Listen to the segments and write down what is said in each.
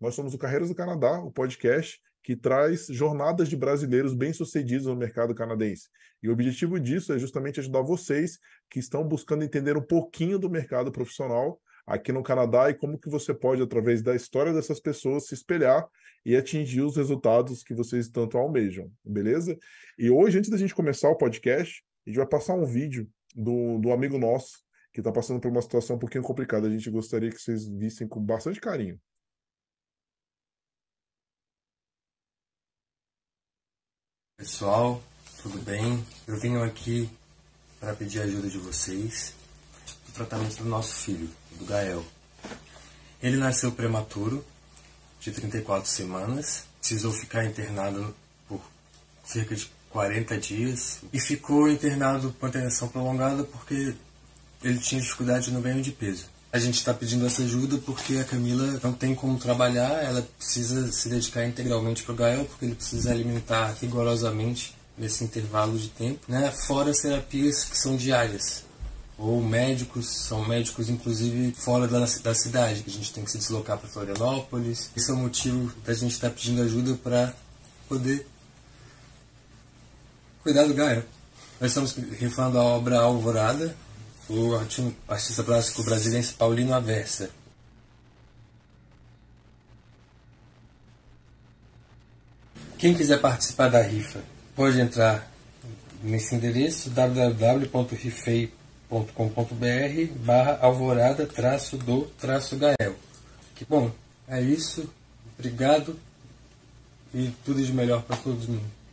Nós somos o Carreiras do Canadá, o podcast que traz jornadas de brasileiros bem-sucedidos no mercado canadense. E o objetivo disso é justamente ajudar vocês que estão buscando entender um pouquinho do mercado profissional aqui no Canadá e como que você pode, através da história dessas pessoas, se espelhar e atingir os resultados que vocês tanto almejam, beleza? E hoje, antes da gente começar o podcast, a gente vai passar um vídeo do, do amigo nosso que está passando por uma situação um pouquinho complicada. A gente gostaria que vocês vissem com bastante carinho. Pessoal, tudo bem? Eu venho aqui para pedir a ajuda de vocês no tratamento do nosso filho, do Gael. Ele nasceu prematuro, de 34 semanas, precisou ficar internado por cerca de 40 dias e ficou internado com internação prolongada porque ele tinha dificuldade no ganho de peso. A gente está pedindo essa ajuda porque a Camila não tem como trabalhar, ela precisa se dedicar integralmente para o Gael, porque ele precisa alimentar rigorosamente nesse intervalo de tempo, né? fora as terapias que são diárias. Ou médicos, são médicos inclusive fora da, da cidade, que a gente tem que se deslocar para Florianópolis. Esse é o motivo da gente estar tá pedindo ajuda para poder cuidar do Gael. Nós estamos rifando a obra Alvorada, o artista plástico brasileiro Paulino Aversa. Quem quiser participar da rifa pode entrar nesse endereço www.rifei.com.br barra alvorada traço do traço gael. Que bom, é isso. Obrigado e tudo de melhor para todos mundo.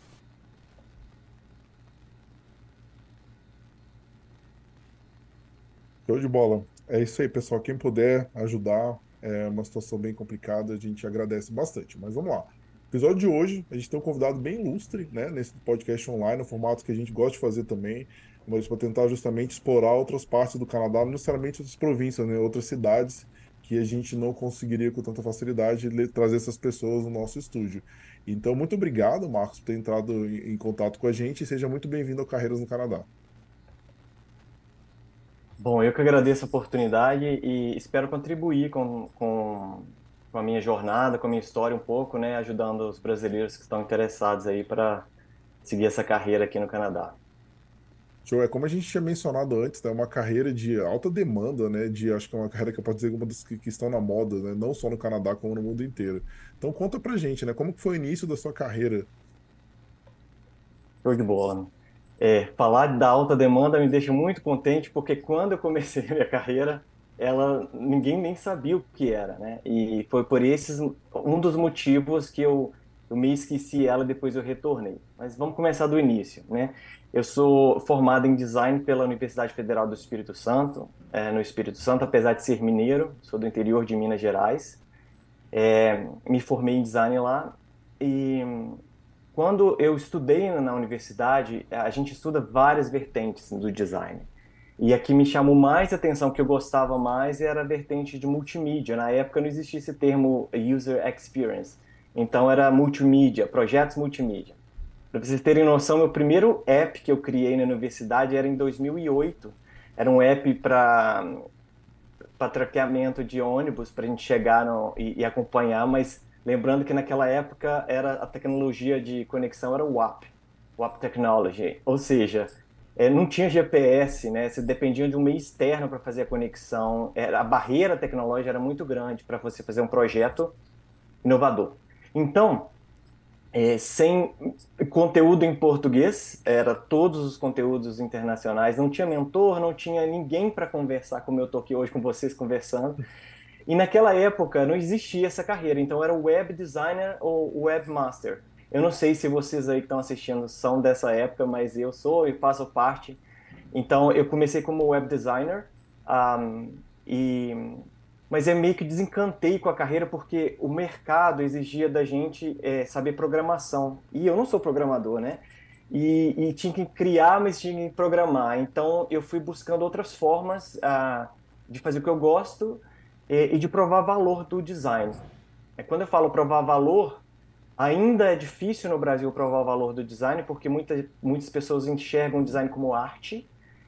Show de bola. É isso aí, pessoal. Quem puder ajudar, é uma situação bem complicada, a gente agradece bastante. Mas vamos lá. Episódio de hoje, a gente tem um convidado bem ilustre, né, nesse podcast online, no formato que a gente gosta de fazer também, mas para tentar justamente explorar outras partes do Canadá, não necessariamente outras províncias, né, outras cidades que a gente não conseguiria com tanta facilidade trazer essas pessoas no nosso estúdio. Então, muito obrigado, Marcos, por ter entrado em contato com a gente e seja muito bem-vindo ao Carreiras no Canadá. Bom, eu que agradeço a oportunidade e espero contribuir com, com, com, a minha jornada, com a minha história um pouco, né, ajudando os brasileiros que estão interessados aí para seguir essa carreira aqui no Canadá. Show, é como a gente tinha mencionado antes, é né, uma carreira de alta demanda, né, de acho que é uma carreira que eu posso dizer uma das que, que estão na moda, né, não só no Canadá como no mundo inteiro. Então conta pra gente, né, como que foi o início da sua carreira? Show de bola. É, falar da alta demanda me deixa muito contente, porque quando eu comecei a minha carreira, ela ninguém nem sabia o que era, né? E foi por esses um dos motivos que eu, eu me esqueci ela depois eu retornei. Mas vamos começar do início, né? Eu sou formado em design pela Universidade Federal do Espírito Santo, é, no Espírito Santo, apesar de ser mineiro, sou do interior de Minas Gerais. É, me formei em design lá e quando eu estudei na universidade, a gente estuda várias vertentes do design. E a que me chamou mais atenção, que eu gostava mais, era a vertente de multimídia. Na época não existia esse termo user experience. Então era multimídia, projetos multimídia. Para vocês terem noção, meu primeiro app que eu criei na universidade era em 2008. Era um app para traqueamento de ônibus, para a gente chegar no, e, e acompanhar, mas Lembrando que naquela época era a tecnologia de conexão era o WAP, WAP Technology, ou seja, é, não tinha GPS, né? Você dependia de um meio externo para fazer a conexão. Era, a barreira tecnológica era muito grande para você fazer um projeto inovador. Então, é, sem conteúdo em português, era todos os conteúdos internacionais, não tinha mentor, não tinha ninguém para conversar como eu estou aqui hoje com vocês conversando. E naquela época não existia essa carreira, então era web designer ou webmaster. Eu não sei se vocês aí que estão assistindo são dessa época, mas eu sou e faço parte. Então eu comecei como web designer um, e mas eu meio que desencantei com a carreira porque o mercado exigia da gente é, saber programação e eu não sou programador, né? E, e, tinha que criar, mas tinha que programar. Então eu fui buscando outras formas uh, de fazer o que eu gosto e, e de provar valor do design. É, quando eu falo provar valor, ainda é difícil no Brasil provar o valor do design, porque muita, muitas pessoas enxergam o design como arte,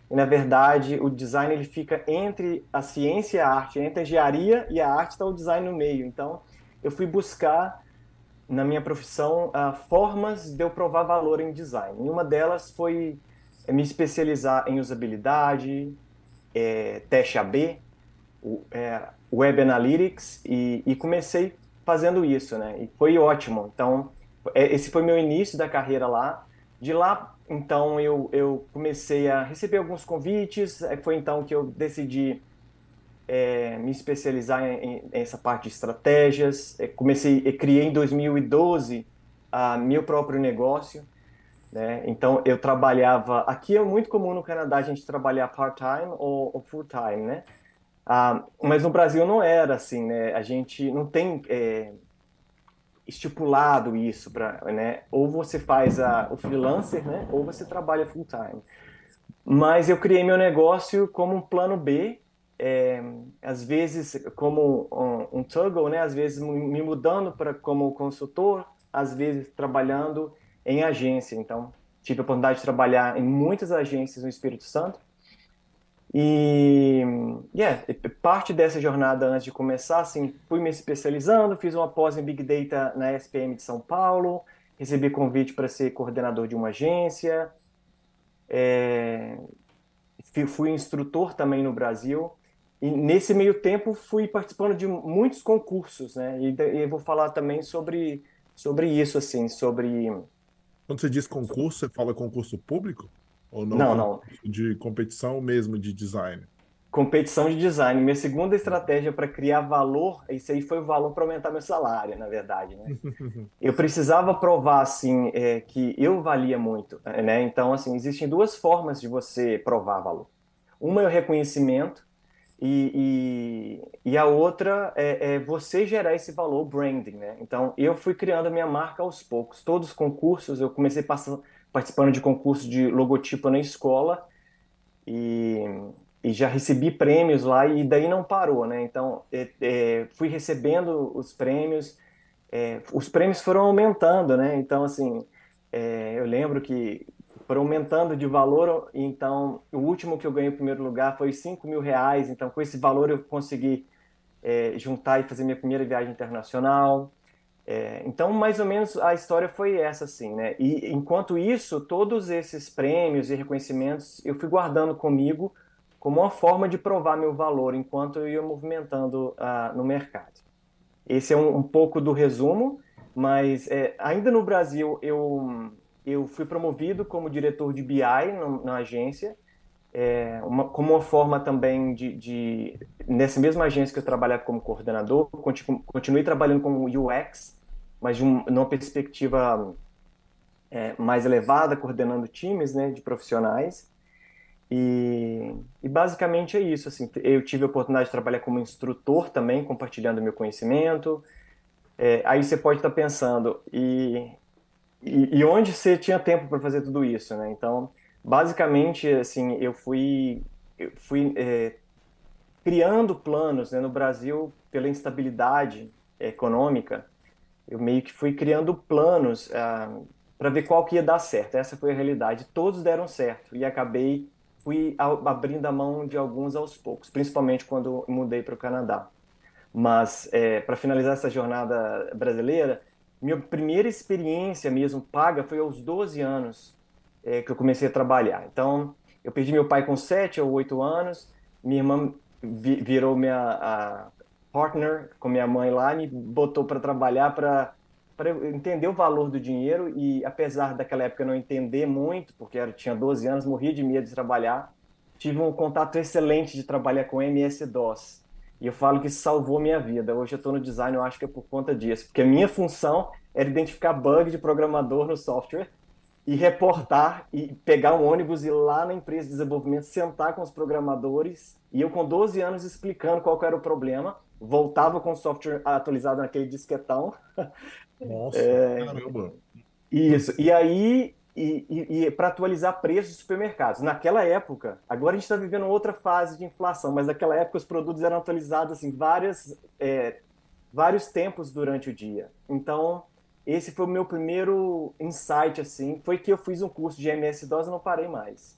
e na verdade o design ele fica entre a ciência e a arte, entre a engenharia e a arte está o design no meio. Então eu fui buscar na minha profissão uh, formas de eu provar valor em design. E uma delas foi é, me especializar em usabilidade, é, teste AB, é, Web Analytics e, e, comecei fazendo isso, né? E foi ótimo. Então, é, esse foi meu início da carreira lá. De lá, então, eu, eu comecei a receber alguns convites. É, foi então que eu decidi é, me especializar em, em, essa parte de estratégias. É, comecei, criei em 2012 a meu próprio negócio. Né? Então, eu trabalhava. Aqui é muito comum no Canadá a gente trabalhar part-time ou, ou full-time, né? Ah, mas no Brasil não era assim, né? A gente não tem é, estipulado isso para, né? Ou você faz a, o freelancer, né? Ou você trabalha full time. Mas eu criei meu negócio como um plano B, é, às vezes como um, um toggle, né? Às vezes me mudando para como consultor, às vezes trabalhando em agência. Então tive a oportunidade de trabalhar em muitas agências no Espírito Santo e yeah, parte dessa jornada antes de começar, assim, fui me especializando, fiz uma pós em Big Data na SPM de São Paulo, recebi convite para ser coordenador de uma agência, é, fui instrutor também no Brasil, e nesse meio tempo fui participando de muitos concursos, né? E, e vou falar também sobre, sobre isso, assim, sobre... Quando você diz concurso, você fala concurso público? Ou não? Não, não. De competição mesmo, de design? Competição de design. Minha segunda estratégia para criar valor, isso aí foi o valor para aumentar meu salário, na verdade. Né? eu precisava provar, assim, é, que eu valia muito, né? Então, assim, existem duas formas de você provar valor. Uma é o reconhecimento e, e, e a outra é, é, você gerar esse valor, branding, né? Então, eu fui criando a minha marca aos poucos. Todos os concursos, eu comecei passando participando de concurso de logotipo na escola e, e já recebi prêmios lá e daí não parou, né? Então, é, é, fui recebendo os prêmios, é, os prêmios foram aumentando, né? Então, assim, é, eu lembro que foram aumentando de valor, então o último que eu ganhei em primeiro lugar foi 5 mil reais, então com esse valor eu consegui é, juntar e fazer minha primeira viagem internacional, é, então, mais ou menos a história foi essa, assim, né? E enquanto isso, todos esses prêmios e reconhecimentos eu fui guardando comigo como uma forma de provar meu valor enquanto eu ia movimentando uh, no mercado. Esse é um, um pouco do resumo, mas é, ainda no Brasil eu, eu fui promovido como diretor de BI no, na agência, é, uma, como uma forma também de, de, nessa mesma agência que eu trabalhava como coordenador, continuei trabalhando como UX, mas de um, numa perspectiva é, mais elevada, coordenando times né, de profissionais. E, e, basicamente é isso. Assim, eu tive a oportunidade de trabalhar como instrutor também, compartilhando meu conhecimento. É, aí você pode estar pensando, e, e, e onde você tinha tempo para fazer tudo isso? Né? Então, basicamente, assim, eu fui, eu fui é, criando planos né, no Brasil pela instabilidade econômica eu meio que fui criando planos ah, para ver qual que ia dar certo. Essa foi a realidade. Todos deram certo e acabei fui abrindo a mão de alguns aos poucos, principalmente quando mudei para o Canadá. Mas é, para finalizar essa jornada brasileira, minha primeira experiência mesmo paga foi aos 12 anos é, que eu comecei a trabalhar. Então, eu perdi meu pai com 7 ou 8 anos, minha irmã vi virou minha a, partner com minha mãe lá, me botou para trabalhar para para entender o valor do dinheiro e apesar daquela época não entender muito, porque eu tinha 12 anos, morria de medo de trabalhar, tive um contato excelente de trabalhar com MS-DOS. E eu falo que salvou minha vida. Hoje eu estou no design, eu acho que é por conta disso, porque a minha função era identificar bug de programador no software e reportar e pegar um ônibus e ir lá na empresa de desenvolvimento, sentar com os programadores e eu com 12 anos explicando qual era o problema voltava com o software atualizado naquele disquetão. Nossa, é, caramba. Isso. E aí, e, e, e para atualizar preços dos supermercados. Naquela época, agora a gente está vivendo outra fase de inflação, mas naquela época os produtos eram atualizados assim, várias, é, vários tempos durante o dia. Então, esse foi o meu primeiro insight, assim, foi que eu fiz um curso de MS-DOS e não parei mais.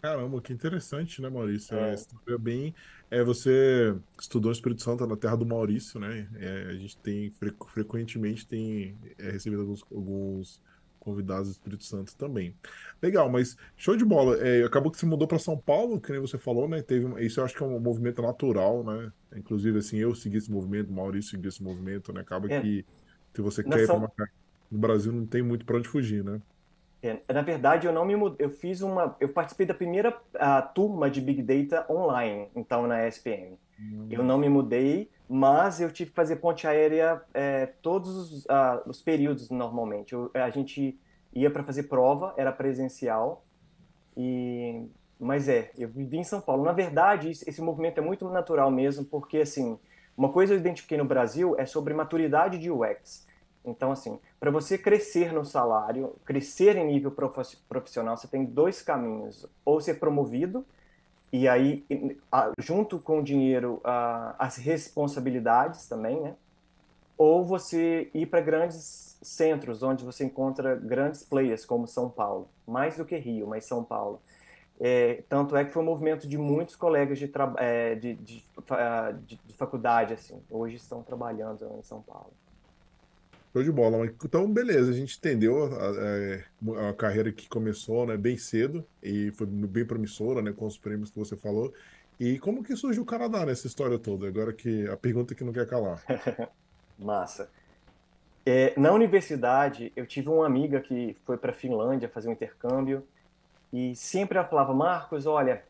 Caramba, que interessante, né, Maurício? É, é bem. É, você estudou Espírito Santo na terra do Maurício, né? É, a gente tem frequentemente tem é, recebido alguns, alguns convidados do Espírito Santo também. Legal, mas show de bola. É, acabou que você mudou para São Paulo, que nem você falou, né? Teve, isso eu acho que é um movimento natural, né? Inclusive, assim, eu segui esse movimento, o Maurício seguiu esse movimento, né? Acaba é. que se você quer São... ir para uma... no Brasil não tem muito para onde fugir, né? É, na verdade, eu não me mudei. Eu fiz uma. Eu participei da primeira a, turma de Big Data online, então, na SPM. Hum. Eu não me mudei, mas eu tive que fazer ponte aérea é, todos os, uh, os, períodos normalmente. Eu, a gente ia para fazer prova, era presencial, e mas é, eu vivi em São Paulo. Na verdade, esse movimento é muito natural mesmo, porque assim, uma coisa eu identifiquei no Brasil é sobre maturidade de UX. Então, assim, para você crescer no salário, crescer em nível profissional, você tem dois caminhos: ou ser promovido, e aí, junto com o dinheiro, as responsabilidades também, né? Ou você ir para grandes centros, onde você encontra grandes players, como São Paulo, mais do que Rio, mas São Paulo. É, tanto é que foi um movimento de muitos colegas de, é, de, de, de, de faculdade, assim, hoje estão trabalhando em São Paulo. Show de bola. Então, beleza, a gente entendeu a, a, a, carreira que começou né, bem cedo e foi bem promissora, né, com os prêmios que você falou. E como que surgiu o Canadá nessa história toda? Agora que a pergunta que não quer calar. Massa. É, na universidade, eu tive uma amiga que foi para a Finlândia fazer um intercâmbio e sempre ela falava, Marcos, olha,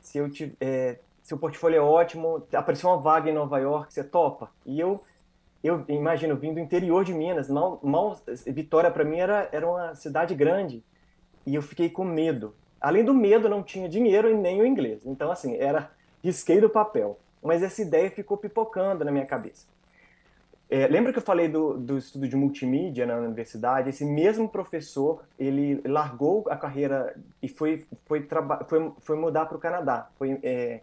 se eu te, é, seu portfólio é ótimo, apareceu uma vaga em Nova York, você topa? E eu eu imagino vindo do interior de Minas, mal, mal Vitória para mim era, era uma cidade grande e eu fiquei com medo. Além do medo, não tinha dinheiro e nem o inglês. Então, assim, era risquei do papel. Mas essa ideia ficou pipocando na minha cabeça. É, lembra que eu falei do, do estudo de multimídia na universidade? Esse mesmo professor, ele largou a carreira e foi, foi, foi, foi mudar para o Canadá. Foi, é,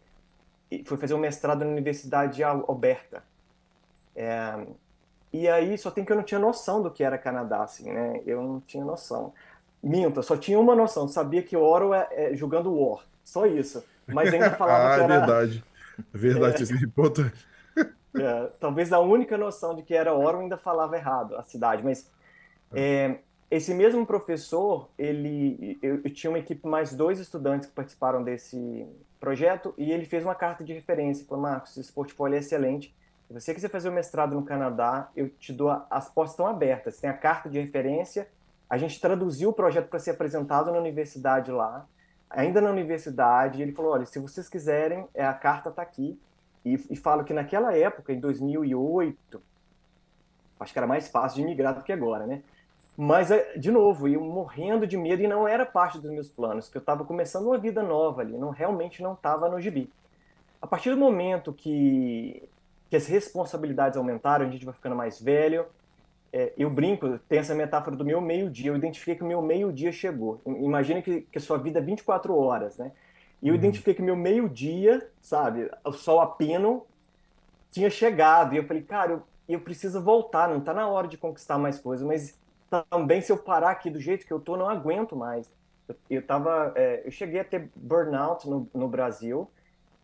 foi fazer um mestrado na Universidade de Alberta. É, e aí, só tem que eu não tinha noção do que era Canadá, assim, né? Eu não tinha noção. Minta, só tinha uma noção, sabia que Oro é, é jogando War, só isso. Mas ainda falava ah, que era... verdade. É verdade, é... é importante. É, talvez a única noção de que era Oro ainda falava errado, a cidade, mas é, esse mesmo professor, ele, eu, eu, tinha uma equipe mais dois estudantes que participaram desse projeto e ele fez uma carta de referência, falou, Marcos, esse portfólio é excelente, você quiser fazer o mestrado no Canadá, eu te dou as portas estão abertas. Tem a carta de referência. A gente traduziu o projeto para ser apresentado na universidade lá. Ainda na universidade, ele falou: olha, se vocês quiserem, é, a carta está aqui. E, e falo que naquela época, em 2008, acho que era mais fácil de migrar do que agora, né? Mas, é, de novo, eu morrendo de medo e não era parte dos meus planos, porque eu estava começando uma vida nova ali, não realmente não estava no gibi. A partir do momento que que as responsabilidades aumentaram, a gente vai ficando mais velho. É, eu brinco, tem essa metáfora do meu meio-dia. Eu identifiquei que o meu meio-dia chegou. Imagina que, que a sua vida é 24 horas, né? E eu uhum. identifiquei que meu meio-dia, sabe, o sol a pino, tinha chegado. E eu falei, cara, eu, eu preciso voltar, não está na hora de conquistar mais coisas, mas também se eu parar aqui do jeito que eu tô, não aguento mais. Eu, eu tava, é, eu cheguei a ter burnout no, no Brasil,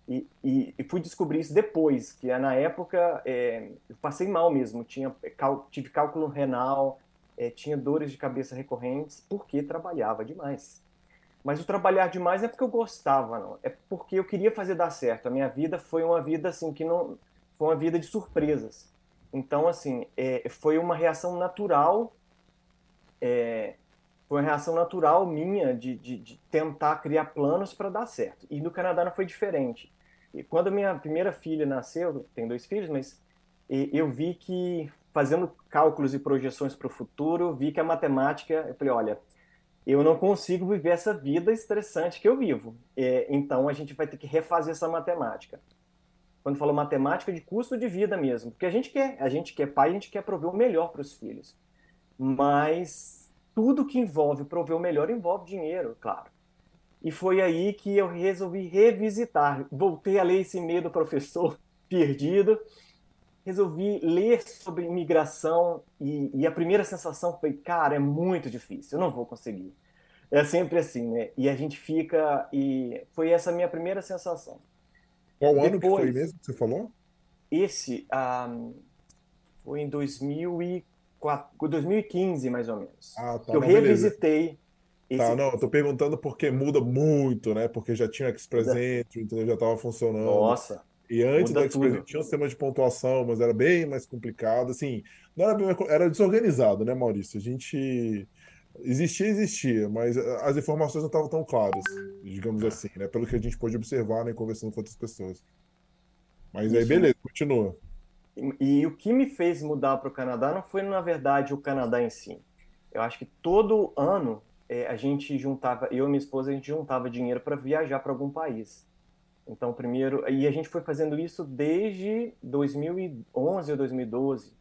e, e, e, fui descobrir isso depois, que na época é, eu passei mal mesmo, tinha, cal, tive cálculo renal, é, tinha dores de cabeça recorrentes, porque trabalhava demais. Mas o trabalhar demais não é porque eu gostava, não. É porque eu queria fazer dar certo. A minha vida foi uma vida assim que não foi uma vida de surpresas. Então assim é, foi uma reação natural, é, foi uma reação natural minha de, de, de tentar criar planos para dar certo. E no Canadá não foi diferente. E quando minha primeira filha nasceu, tem dois filhos, mas eu vi que fazendo cálculos e projeções para o futuro, vi que a matemática, eu falei, olha, eu não consigo viver essa vida estressante que eu vivo. É, então a gente vai ter que refazer essa matemática. Quando falou matemática de custo de vida mesmo, porque a gente quer, a gente quer pai, a gente quer prover o melhor para os filhos. Mas tudo que envolve prover o melhor envolve dinheiro, claro. E foi aí que eu resolvi revisitar. Voltei a ler esse medo professor perdido. Resolvi ler sobre imigração e, e, a primeira sensação foi, cara, é muito difícil, eu não vou conseguir. é sempre assim, né? E a gente fica e foi essa a minha primeira sensação. Qual Depois, ano que foi mesmo que você falou? Esse um, foi em 2004, 2015 mais ou menos. Ah, tá, eu revisitei esse... Tá, não, eu tô perguntando porque muda muito, né? Porque já tinha X-Presente, então já estava funcionando. Nossa. E antes do X-Presente tinha um sistema de pontuação, mas era bem mais complicado. Assim, não era, bem, era desorganizado, né, Maurício? A gente. Existia, existia, mas as informações não estavam tão claras, digamos assim, né? Pelo que a gente pôde observar, né, conversando com outras pessoas. Mas Isso. aí, beleza, continua. E, e o que me fez mudar para o Canadá não foi, na verdade, o Canadá em si. Eu acho que todo ano é, a gente juntava, eu e minha esposa, a gente juntava dinheiro para viajar para algum país. Então, primeiro, e a gente foi fazendo isso desde 2011 ou 2012,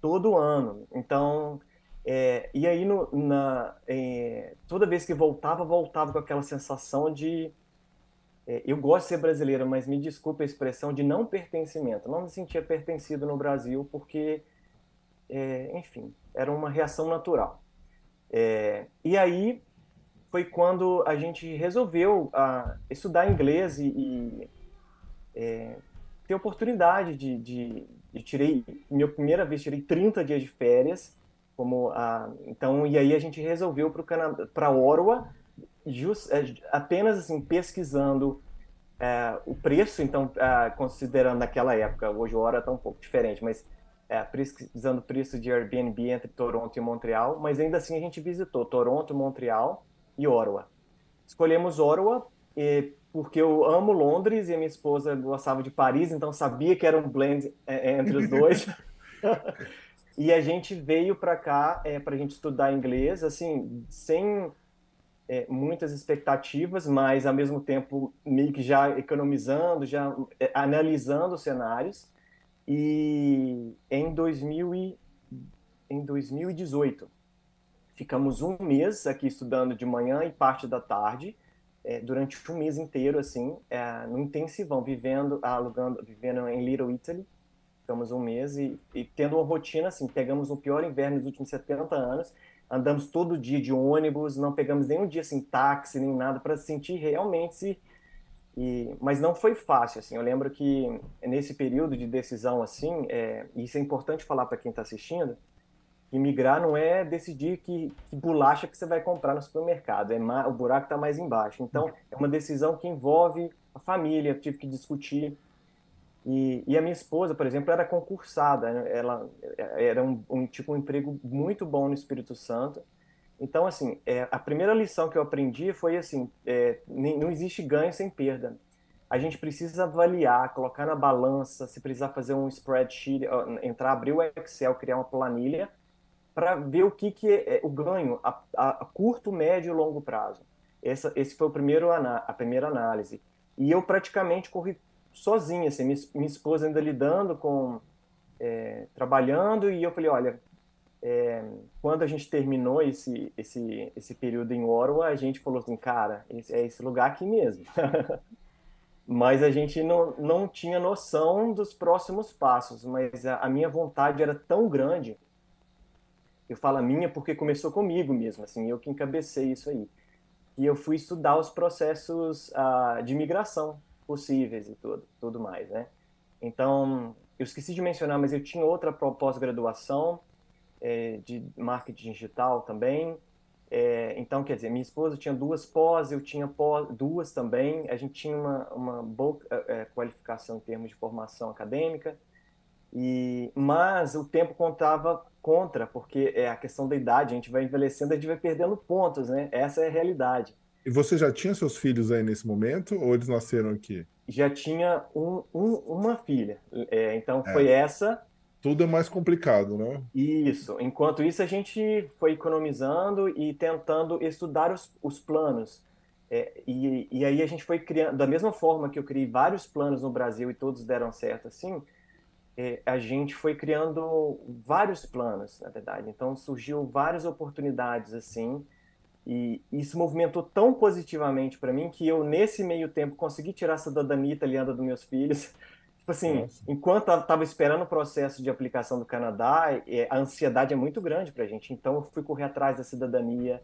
todo ano. Então, é, e aí no, na, é, toda vez que voltava, voltava com aquela sensação de é, eu gosto de ser brasileira, mas me desculpe a expressão de não pertencimento. Não me sentia pertencido no Brasil porque, é, enfim, era uma reação natural. É, e aí foi quando a gente resolveu uh, estudar inglês e, e é, ter oportunidade de, de, de, tirei minha primeira vez tirei 30 dias de férias como a, então e aí a gente resolveu para para Ottawa just, é, apenas assim pesquisando é, o preço então é, considerando naquela época hoje o hora está um pouco diferente mas é, pesquisando o preço de Airbnb entre Toronto e Montreal, mas ainda assim a gente visitou Toronto, Montreal e Ottawa. Escolhemos Ottawa e, porque eu amo Londres e a minha esposa gostava de Paris, então sabia que era um blend é, é entre os dois. e a gente veio para cá é, para a gente estudar inglês, assim, sem é, muitas expectativas, mas ao mesmo tempo meio que já economizando, já é, analisando os cenários. E em, 2000 e, em 2018, ficamos um mês aqui estudando de manhã e parte da tarde, é, durante um mês inteiro, assim, é, no intensivão, vivendo, alugando, vivendo em Little Italy. Ficamos um mês e, e tendo uma rotina, assim, pegamos o pior inverno dos últimos 70 anos, andamos todo dia de ônibus, não pegamos nenhum dia, assim, táxi, nem nada, para sentir realmente se e, mas não foi fácil, assim. Eu lembro que nesse período de decisão, assim, é, isso é importante falar para quem está assistindo, imigrar não é decidir que, que, bolacha que você vai comprar no supermercado, é o buraco está mais embaixo. Então, é uma decisão que envolve a família, tive que discutir. E, e a minha esposa, por exemplo, era concursada, né? ela era um, um tipo um emprego muito bom no Espírito Santo, então, assim, é, a primeira lição que eu aprendi foi assim: é, não existe ganho sem perda. A gente precisa avaliar, colocar na balança, se precisar fazer um spreadsheet, entrar, abrir o Excel, criar uma planilha, para ver o que, que é, é o ganho a, a, curto, médio e longo prazo. Essa, esse foi o primeiro a primeira análise. E eu praticamente corri sozinho, assim, minha, minha esposa ainda lidando com, é, trabalhando, e eu falei, olha, é, quando a gente terminou esse, esse, esse período em Ottawa, a gente falou assim, cara, esse, é esse lugar aqui mesmo. mas a gente não, não tinha noção dos próximos passos, mas a, a, minha vontade era tão grande, eu falo a minha porque começou comigo mesmo, assim, eu que encabecei isso aí, e eu fui estudar os processos uh, de migração possíveis e tudo, tudo mais, né? Então, eu esqueci de mencionar, mas eu tinha outra pós-graduação, é, de marketing digital também. É, então, quer dizer, minha esposa tinha duas pós, eu tinha pós, duas também. A gente tinha uma, uma boa é, qualificação em termos de formação acadêmica. E, mas o tempo contava contra, porque é a questão da idade, a gente vai envelhecendo, a gente vai perdendo pontos, né? Essa é a realidade. E você já tinha seus filhos aí nesse momento, ou eles nasceram aqui? Já tinha um, um uma filha. É, então é. foi essa tudo é mais complicado, né? Isso. Enquanto isso, a gente foi economizando e tentando estudar os, os planos. É, e, e aí a gente foi criando, da mesma forma que eu criei vários planos no Brasil e todos deram certo assim, é, a gente foi criando vários planos, na verdade. Então surgiu várias oportunidades assim, e isso movimentou tão positivamente para mim que eu, nesse meio tempo, consegui tirar a cidadania italiana dos meus filhos Tipo assim, Nossa. enquanto eu estava esperando o processo de aplicação do Canadá, a ansiedade é muito grande para a gente. Então, eu fui correr atrás da cidadania.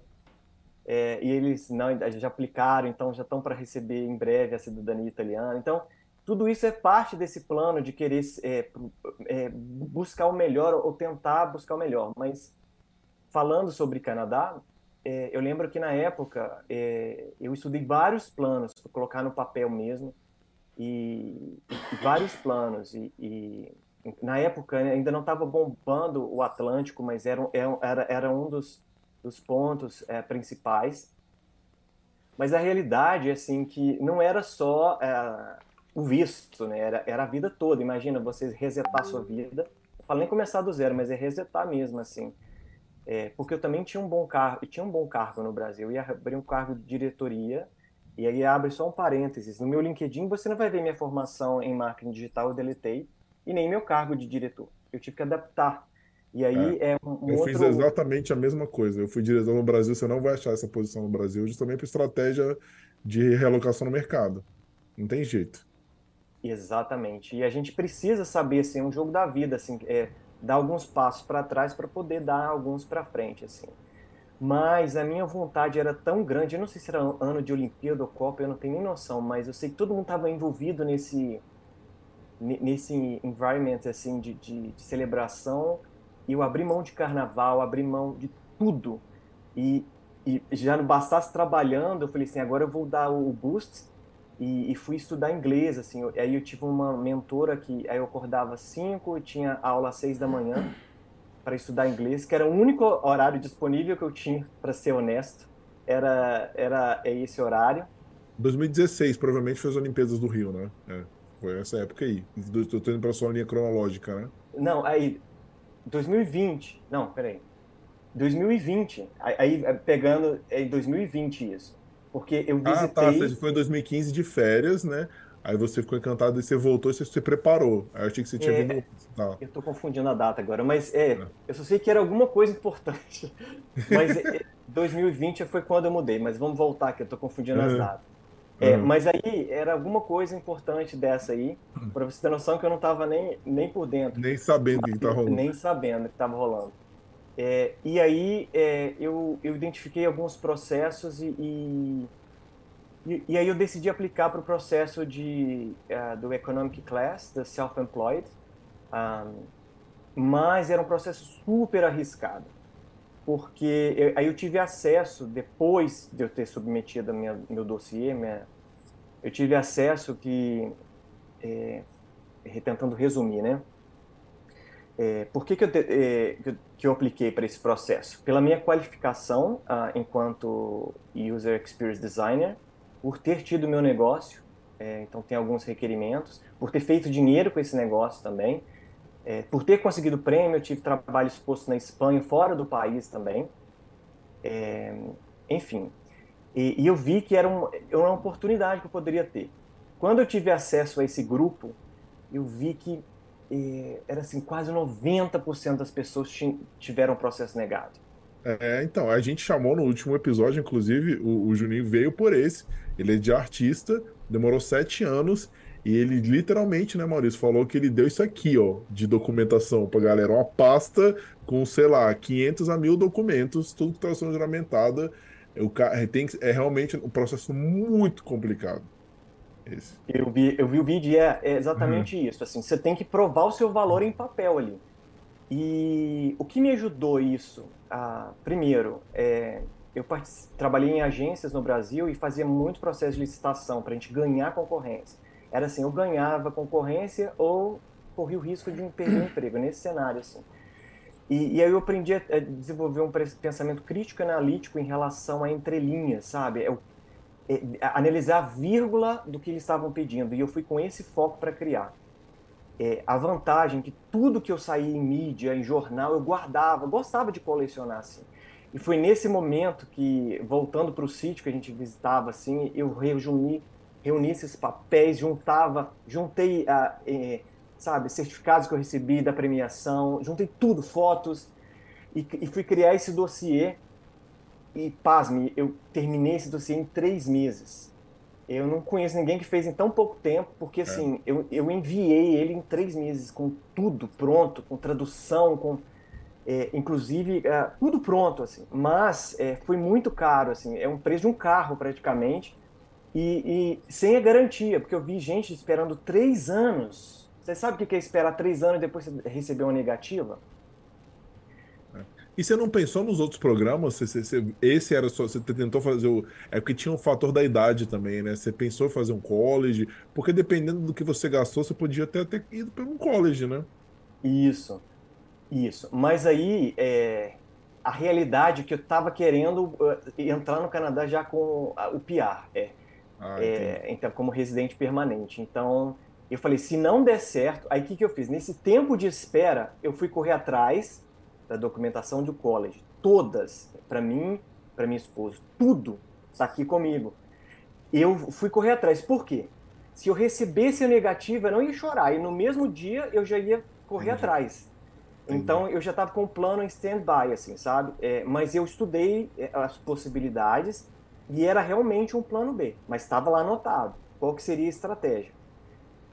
é, e eles não já aplicaram, então já estão para receber em breve a cidadania italiana. Então, tudo isso é parte desse plano de querer é, é, buscar o melhor ou tentar buscar o melhor. Mas falando sobre Canadá, é, eu lembro que na época é, eu estudei vários planos para colocar no papel mesmo e, e vários planos e, e, na época ainda não estava bombando o Atlântico, mas era, era, era um dos, dos pontos é, principais. Mas a realidade é assim que não era só é, o visto, né? Era, era a vida toda. Imagina você resetar sua vida. Falo nem começar do zero, mas é resetar mesmo, assim. É, porque eu também tinha um bom cargo, tinha um bom cargo no Brasil. Eu ia abrir um cargo de diretoria e aí abre só um parênteses. No meu LinkedIn você não vai ver minha formação em marketing digital, eu deletei, e nem meu cargo de diretor. Eu tive que adaptar. E aí é, é um, um Eu outro... fiz exatamente a mesma coisa. Eu fui diretor no Brasil, você não vai achar essa posição no Brasil, justamente por estratégia de realocação no mercado. Não tem jeito. Exatamente. E a gente precisa saber, assim, é um jogo da vida, assim, é, dar alguns passos para trás para poder dar alguns para frente, assim. Mas a minha vontade era tão grande, eu não sei se era ano de Olimpíada ou Copa, eu não tenho nem noção, mas eu sei que todo mundo estava envolvido nesse nesse environment assim de, de, de, celebração. Eu abri mão de carnaval, abri mão de tudo. E, e já não bastasse trabalhando, eu falei assim, agora eu vou dar o boost. E, e, fui estudar inglês, assim. Aí eu tive uma mentora que aí eu acordava às 5 e tinha aula às 6 da manhã para estudar inglês, que era o único horário disponível que eu tinha, para ser honesto. Era, era é esse horário. 2016, provavelmente foi as Olimpíadas do Rio, né? É, foi essa época aí. Estou tendo para sua linha cronológica, né? Não, aí 2020. Não, peraí. 2020. Aí, aí pegando é em 2020 isso. Porque eu visitei... Ah, tá. Você foi em 2015 de férias, né? Aí você ficou encantado e você voltou e você se preparou. Aí eu achei que você tinha é, vindo. Tá. Eu tô confundindo a data agora, mas é, é, eu só sei que era alguma coisa importante. Mas é, 2020 foi quando eu mudei, mas vamos voltar que eu tô confundindo as datas. É, Mas aí era alguma coisa importante dessa aí, para você ter noção que eu não tava nem, nem por dentro. Nem sabendo o que, tá rolando. Nem sabendo o que tava rolando. É, e aí é, eu, eu identifiquei alguns processos e, e, e, aí eu decidi aplicar para o processo de, uh, do Economic Class, da Self-Employed, um, mas era um processo super arriscado, porque eu, aí eu tive acesso, depois de eu ter submetido minha, meu dossiê, minha, eu tive acesso que, é, tentando resumir, né, é, por que, que, eu, que eu apliquei para esse processo? Pela minha qualificação uh, enquanto User Experience Designer, por ter tido meu negócio, é, então tem alguns requerimentos, por ter feito dinheiro com esse negócio também, é, por ter conseguido prêmio, eu tive trabalho exposto na Espanha, fora do país também, é, enfim. E, e, eu vi que era, um, era uma oportunidade que eu poderia ter. Quando eu tive acesso a esse grupo, eu vi que era assim, quase 90% das pessoas tiveram processo negado. É, então, a gente chamou no último episódio, inclusive, o, o Juninho veio por esse. Ele é de artista, demorou sete anos, e ele literalmente, né, Maurício, falou que ele deu isso aqui, ó, de documentação pra galera. Uma pasta com, sei lá, 500 a mil documentos, tudo que tá sendo juramentado. O, tem, é realmente um processo muito complicado. Esse. Eu vi, eu vi o vídeo e é, é exatamente uhum. isso. Assim, você tem que provar o seu valor em papel ali. E o que me ajudou isso? Ah, primeiro, é, eu trabalhei em agências no Brasil e fazia muito processo de licitação para a gente ganhar concorrência. Era assim, eu ganhava concorrência ou corria o risco de perder o emprego, nesse cenário. Assim. E, e, aí eu aprendi a desenvolver um pensamento crítico analítico em relação a entrelinhas, sabe? O é, analisar a vírgula do que eles estavam pedindo. E eu fui com esse foco para criar. É, a vantagem que tudo que eu saía em mídia, em jornal, eu guardava, gostava de colecionar assim. E foi nesse momento que, voltando para o sítio que a gente visitava, assim, eu reuni, reuni esses papéis, juntava, juntei, ah, é, sabe, certificados que eu recebi da premiação, juntei tudo, fotos, e, e fui criar esse dossiê e pasme, eu terminei esse dossiê em três meses. Eu não conheço ninguém que fez em tão pouco tempo, porque é. assim, eu, eu enviei ele em três meses, com tudo pronto, com tradução, com. é, inclusive é, tudo pronto assim, mas é, foi muito caro assim, é um preço de um carro praticamente e, e, sem a garantia, porque eu vi gente esperando três anos. Você sabe o que é esperar três anos e depois receber uma negativa? E você não pensou nos outros programas? Você, você, esse era só. Você tentou fazer o. É porque tinha um fator da idade também, né? Você pensou em fazer um college? Porque dependendo do que você gastou, você podia até ter ido para um college, né? Isso. Isso. Mas aí, é, a realidade é que eu estava querendo uh, entrar no Canadá já com o PR, é, ah, é, então como residente permanente. Então, eu falei, se não der certo, aí o que, que eu fiz? Nesse tempo de espera, eu fui correr atrás da documentação do college, todas, para mim, para minha esposa, tudo está aqui comigo. Eu fui correr atrás. Por quê? Se eu recebesse a negativa, eu não ia chorar. E no mesmo dia eu já ia correr Entendi. atrás. Entendi. Então eu já estava com o plano em stand-by, assim, sabe? É, mas eu estudei é, as possibilidades e era realmente um plano B. Mas estava lá anotado qual que seria a estratégia.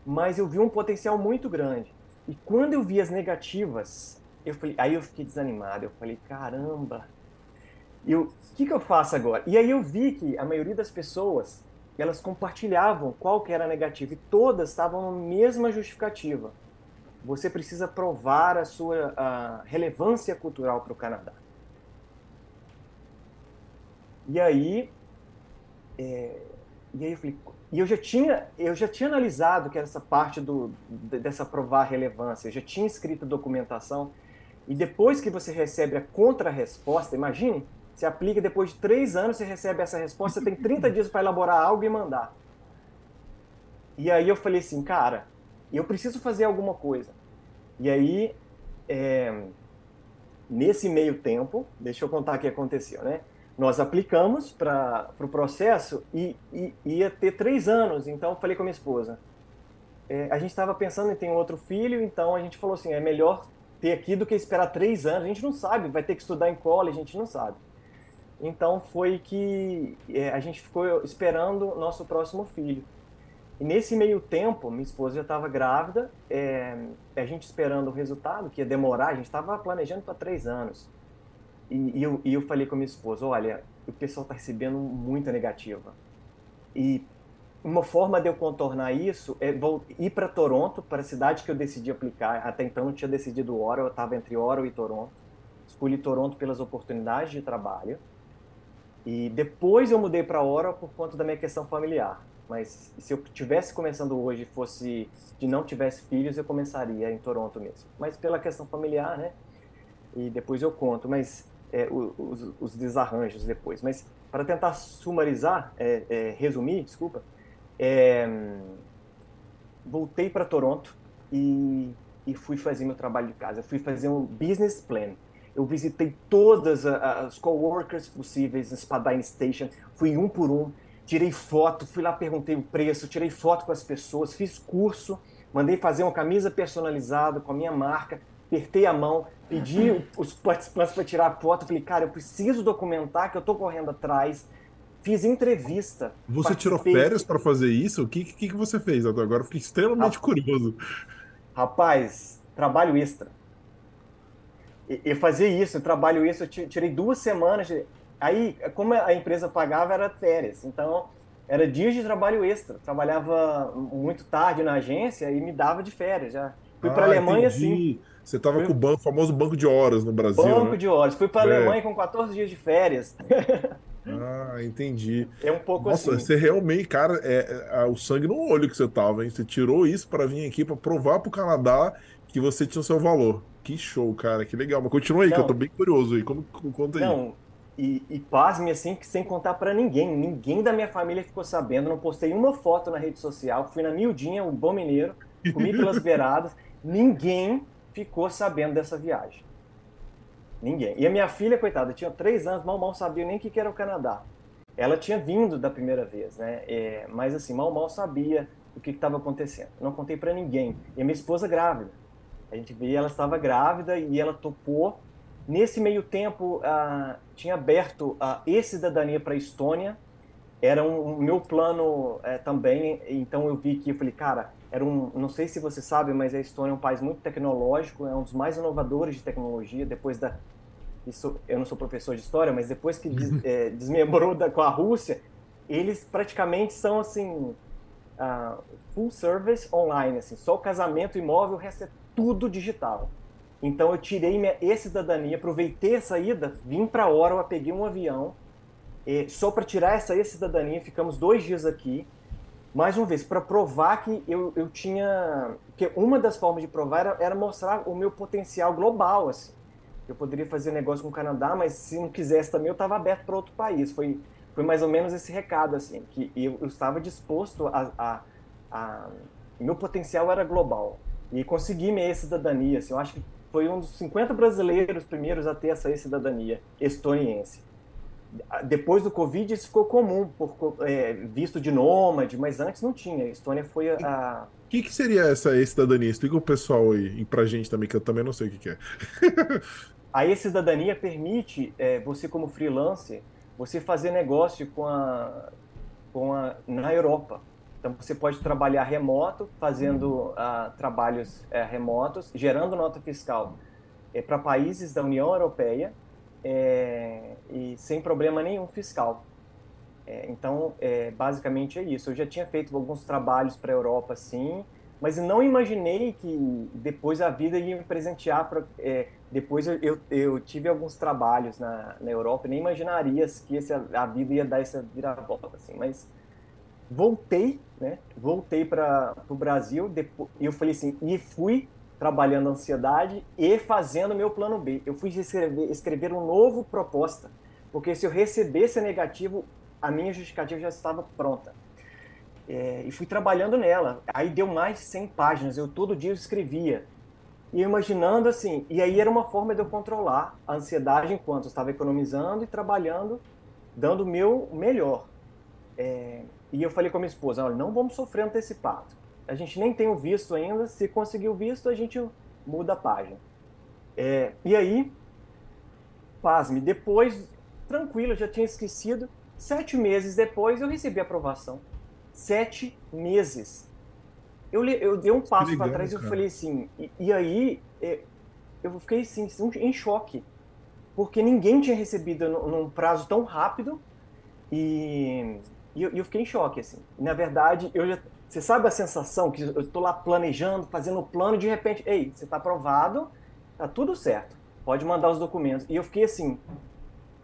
Mas eu vi um potencial muito grande. E quando eu vi as negativas, eu falei, aí eu fiquei desanimado. Eu falei, caramba, o que, que eu faço agora? E aí eu vi que a maioria das pessoas, elas compartilhavam qual que era a negativa e todas estavam na mesma justificativa. Você precisa provar a sua a relevância cultural para o Canadá. E aí, é, e aí eu falei, e eu já tinha, eu já tinha analisado que essa parte do, dessa provar relevância, eu já tinha escrito documentação, e depois que você recebe a contra-resposta, imagine, você aplica depois de três anos, você recebe essa resposta, você tem 30 dias para elaborar algo e mandar. E aí eu falei assim, cara, eu preciso fazer alguma coisa. E aí, é, nesse meio tempo, deixa eu contar o que aconteceu, né? Nós aplicamos para o pro processo e, e, ia ter três anos, então eu falei com a minha esposa. É, a gente estava pensando em ter um outro filho, então a gente falou assim, é melhor ter aqui do que esperar três anos. A gente não sabe, vai ter que estudar em college, a gente não sabe. Então foi que é, a gente ficou esperando nosso próximo filho. E nesse meio tempo, minha esposa já estava grávida, é, a gente esperando o resultado, que ia demorar, a gente estava planejando para três anos. E, e, eu, e eu falei com a minha esposa: olha, o pessoal está recebendo muita negativa. E uma forma de eu contornar isso é ir para Toronto, para a cidade que eu decidi aplicar. Até então eu tinha decidido Ottawa, eu estava entre Ottawa e Toronto. Escolhi Toronto pelas oportunidades de trabalho. E depois eu mudei para Ottawa por conta da minha questão familiar. Mas se eu tivesse começando hoje, fosse de não tivesse filhos, eu começaria em Toronto mesmo. Mas pela questão familiar, né? E depois eu conto, mas é, os, os, desarranjos depois. Mas para tentar sumarizar, é, é, resumir, desculpa, é, voltei para Toronto e, e, fui fazer meu trabalho de casa. fui fazer um business plan. Eu visitei todas as coworkers possíveis no Spadine Station, fui um por um, tirei foto, fui lá, perguntei o preço, tirei foto com as pessoas, fiz curso, mandei fazer uma camisa personalizada com a minha marca, apertei a mão, pedi os participantes para tirar foto, falei, cara, eu preciso documentar que eu estou correndo atrás, Fiz entrevista. Você tirou férias para fazer isso? O que, que, que você fez? Agora fiquei extremamente ah, curioso. Rapaz, trabalho extra. Eu fazia isso, eu trabalho isso, eu tirei duas semanas. De... Aí, como a empresa pagava, era férias. Então, era dias de trabalho extra. Trabalhava muito tarde na agência e me dava de férias já. Fui ah, para a Alemanha entendi. assim. Você estava Fui... com o banco, famoso banco de horas no Brasil. Banco né? de horas. Fui para a é. Alemanha com 14 dias de férias. Ah, entendi. É um pouco Nossa, assim. você realmente, cara, é, é, o sangue no olho que você tava, hein? Você tirou isso para vir aqui para provar pro Canadá que você tinha o seu valor. Que show, cara, que legal. Mas continua aí, não, que eu tô bem curioso aí. Como, conta aí. Não, e, e pasme assim, sem contar para ninguém. Ninguém da minha família ficou sabendo. Não postei uma foto na rede social. Fui na miudinha, um bom mineiro, comi pelas beiradas. Ninguém ficou sabendo dessa viagem. Ninguém. E a minha filha, coitada, tinha três anos, mal mal sabia nem o que era o Canadá. Ela tinha vindo da primeira vez, né? É, mas assim, mal mal sabia o que estava acontecendo. Não contei para ninguém. E a minha esposa grávida. A gente via ela estava grávida e ela topou. Nesse meio tempo, uh, tinha aberto a e-cidadania para a Estônia. Era um, um meu plano uh, também. Então eu vi que eu falei, cara, era um, não sei se você sabe, mas a Estônia é um país muito tecnológico, é um dos mais inovadores de tecnologia, depois da isso, eu não sou professor de história, mas depois que des, é, desmembrou da, com a Rússia, eles praticamente são assim uh, full service online, assim, só o casamento imóvel, o resto é tudo digital. Então eu tirei minha e-cidadania, aproveitei essa ida, vim para Ottawa, peguei um avião, só para tirar essa e-cidadania, ficamos dois dias aqui, mais uma vez, para provar que eu, eu tinha. Porque uma das formas de provar era, era mostrar o meu potencial global. Assim. Eu poderia fazer negócio com o Canadá, mas se não quisesse também, eu estava aberto para outro país. Foi, foi mais ou menos esse recado, assim, que eu, eu estava disposto a, a, a, Meu potencial era global. E consegui minha cidadania. Assim, eu acho que foi um dos 50 brasileiros primeiros a ter essa cidadania estoniense depois do Covid isso ficou comum, por, é, visto de nômade, mas antes não tinha. A Estônia foi a. O que, que seria essa cidadania? Explica o pessoal aí, e pra gente também, que eu também não sei o que, que é. a cidadania permite é, você, como freelancer, você fazer negócio com a, com a, na Europa. Então você pode trabalhar remoto, fazendo uh, trabalhos uh, remotos, gerando nota fiscal uh, para países da União Europeia é, e sem problema nenhum fiscal. É, então, é, basicamente é isso. Eu já tinha feito alguns trabalhos para a Europa, sim, mas não imaginei que depois a vida ia me presentear. Pra, é, depois eu, eu, eu, tive alguns trabalhos na, na Europa, nem imaginaria que esse, a vida ia dar essa viravolta, assim, mas voltei, né? Voltei para o Brasil, depois, eu falei assim, e fui trabalhando a ansiedade e fazendo meu plano B. Eu fui escrever, escrever um novo proposta, porque se eu recebesse negativo, a minha justificativa já estava pronta. É, e fui trabalhando nela. Aí deu mais de 100 páginas, eu todo dia escrevia. E imaginando assim, e aí era uma forma de eu controlar a ansiedade enquanto eu estava economizando e trabalhando, dando o meu melhor. É, e eu falei com a minha esposa, olha, não vamos sofrer antecipado a gente nem tem o visto ainda. Se conseguir o visto, a gente muda a página. É, e aí, pasme, depois, tranquilo, já tinha esquecido. Sete meses depois, eu recebi a aprovação. Sete meses. Eu, eu dei um passo para trás e falei assim, e, e aí é, eu fiquei assim, em choque. Porque ninguém tinha recebido num prazo tão rápido e, e eu, eu, fiquei em choque, assim. Na verdade, eu já, você sabe a sensação que eu estou lá planejando, fazendo o plano, de repente, ei, você está aprovado, tá tudo certo, pode mandar os documentos. E eu fiquei assim.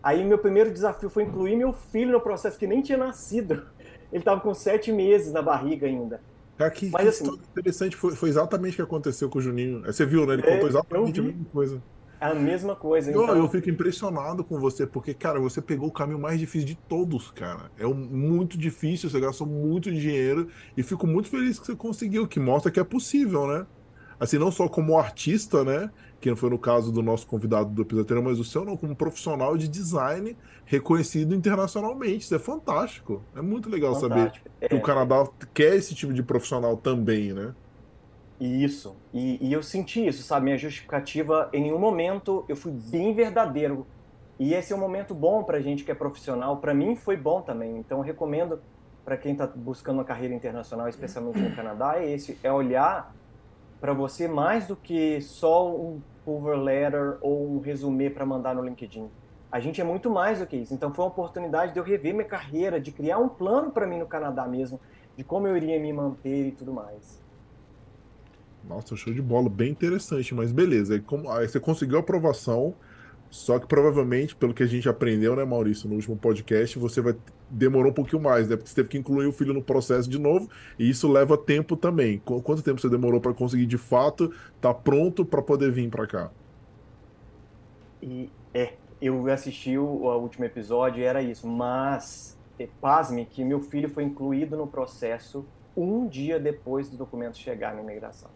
Aí meu primeiro desafio foi incluir meu filho no processo, que nem tinha nascido. Ele estava com sete meses na barriga ainda. Cara, que, Mas, que assim, interessante, foi, foi, exatamente o que aconteceu com o Juninho. Você viu, né? Ele é, contou exatamente a mesma coisa. É a mesma coisa. Eu, então... eu fico impressionado com você, porque, cara, você pegou o caminho mais difícil de todos, cara. É muito difícil, você gastou muito dinheiro e fico muito feliz que você conseguiu, que mostra que é possível, né? Assim, não só como artista, né? Que foi no caso do nosso convidado do episódio, mas o seu não, como profissional de design reconhecido internacionalmente. Isso é fantástico. É muito legal fantástico. saber é. que o Canadá quer esse tipo de profissional também, né? Isso. E, e, eu senti isso, sabe? Minha justificativa, em nenhum momento eu fui bem verdadeiro. E esse é um momento bom para gente que é profissional. Para mim foi bom também. Então recomendo para quem está buscando uma carreira internacional, especialmente no Canadá, é esse, é olhar para você mais do que só um cover letter ou um resumê para mandar no LinkedIn. A gente é muito mais do que isso. Então foi uma oportunidade de eu rever minha carreira, de criar um plano para mim no Canadá mesmo, de como eu iria me manter e tudo mais. Nossa, show de bola, bem interessante, mas beleza. Aí, como, aí você conseguiu a aprovação, só que provavelmente, pelo que a gente aprendeu, né, Maurício, no último podcast, você vai demorou um pouquinho mais, né? Porque você teve que incluir o filho no processo de novo, e isso leva tempo também. Quanto tempo você demorou para conseguir de fato estar tá pronto para poder vir para cá? E é, eu assisti o, o último episódio e era isso, mas é, pasme que meu filho foi incluído no processo um dia depois do documento chegar na imigração.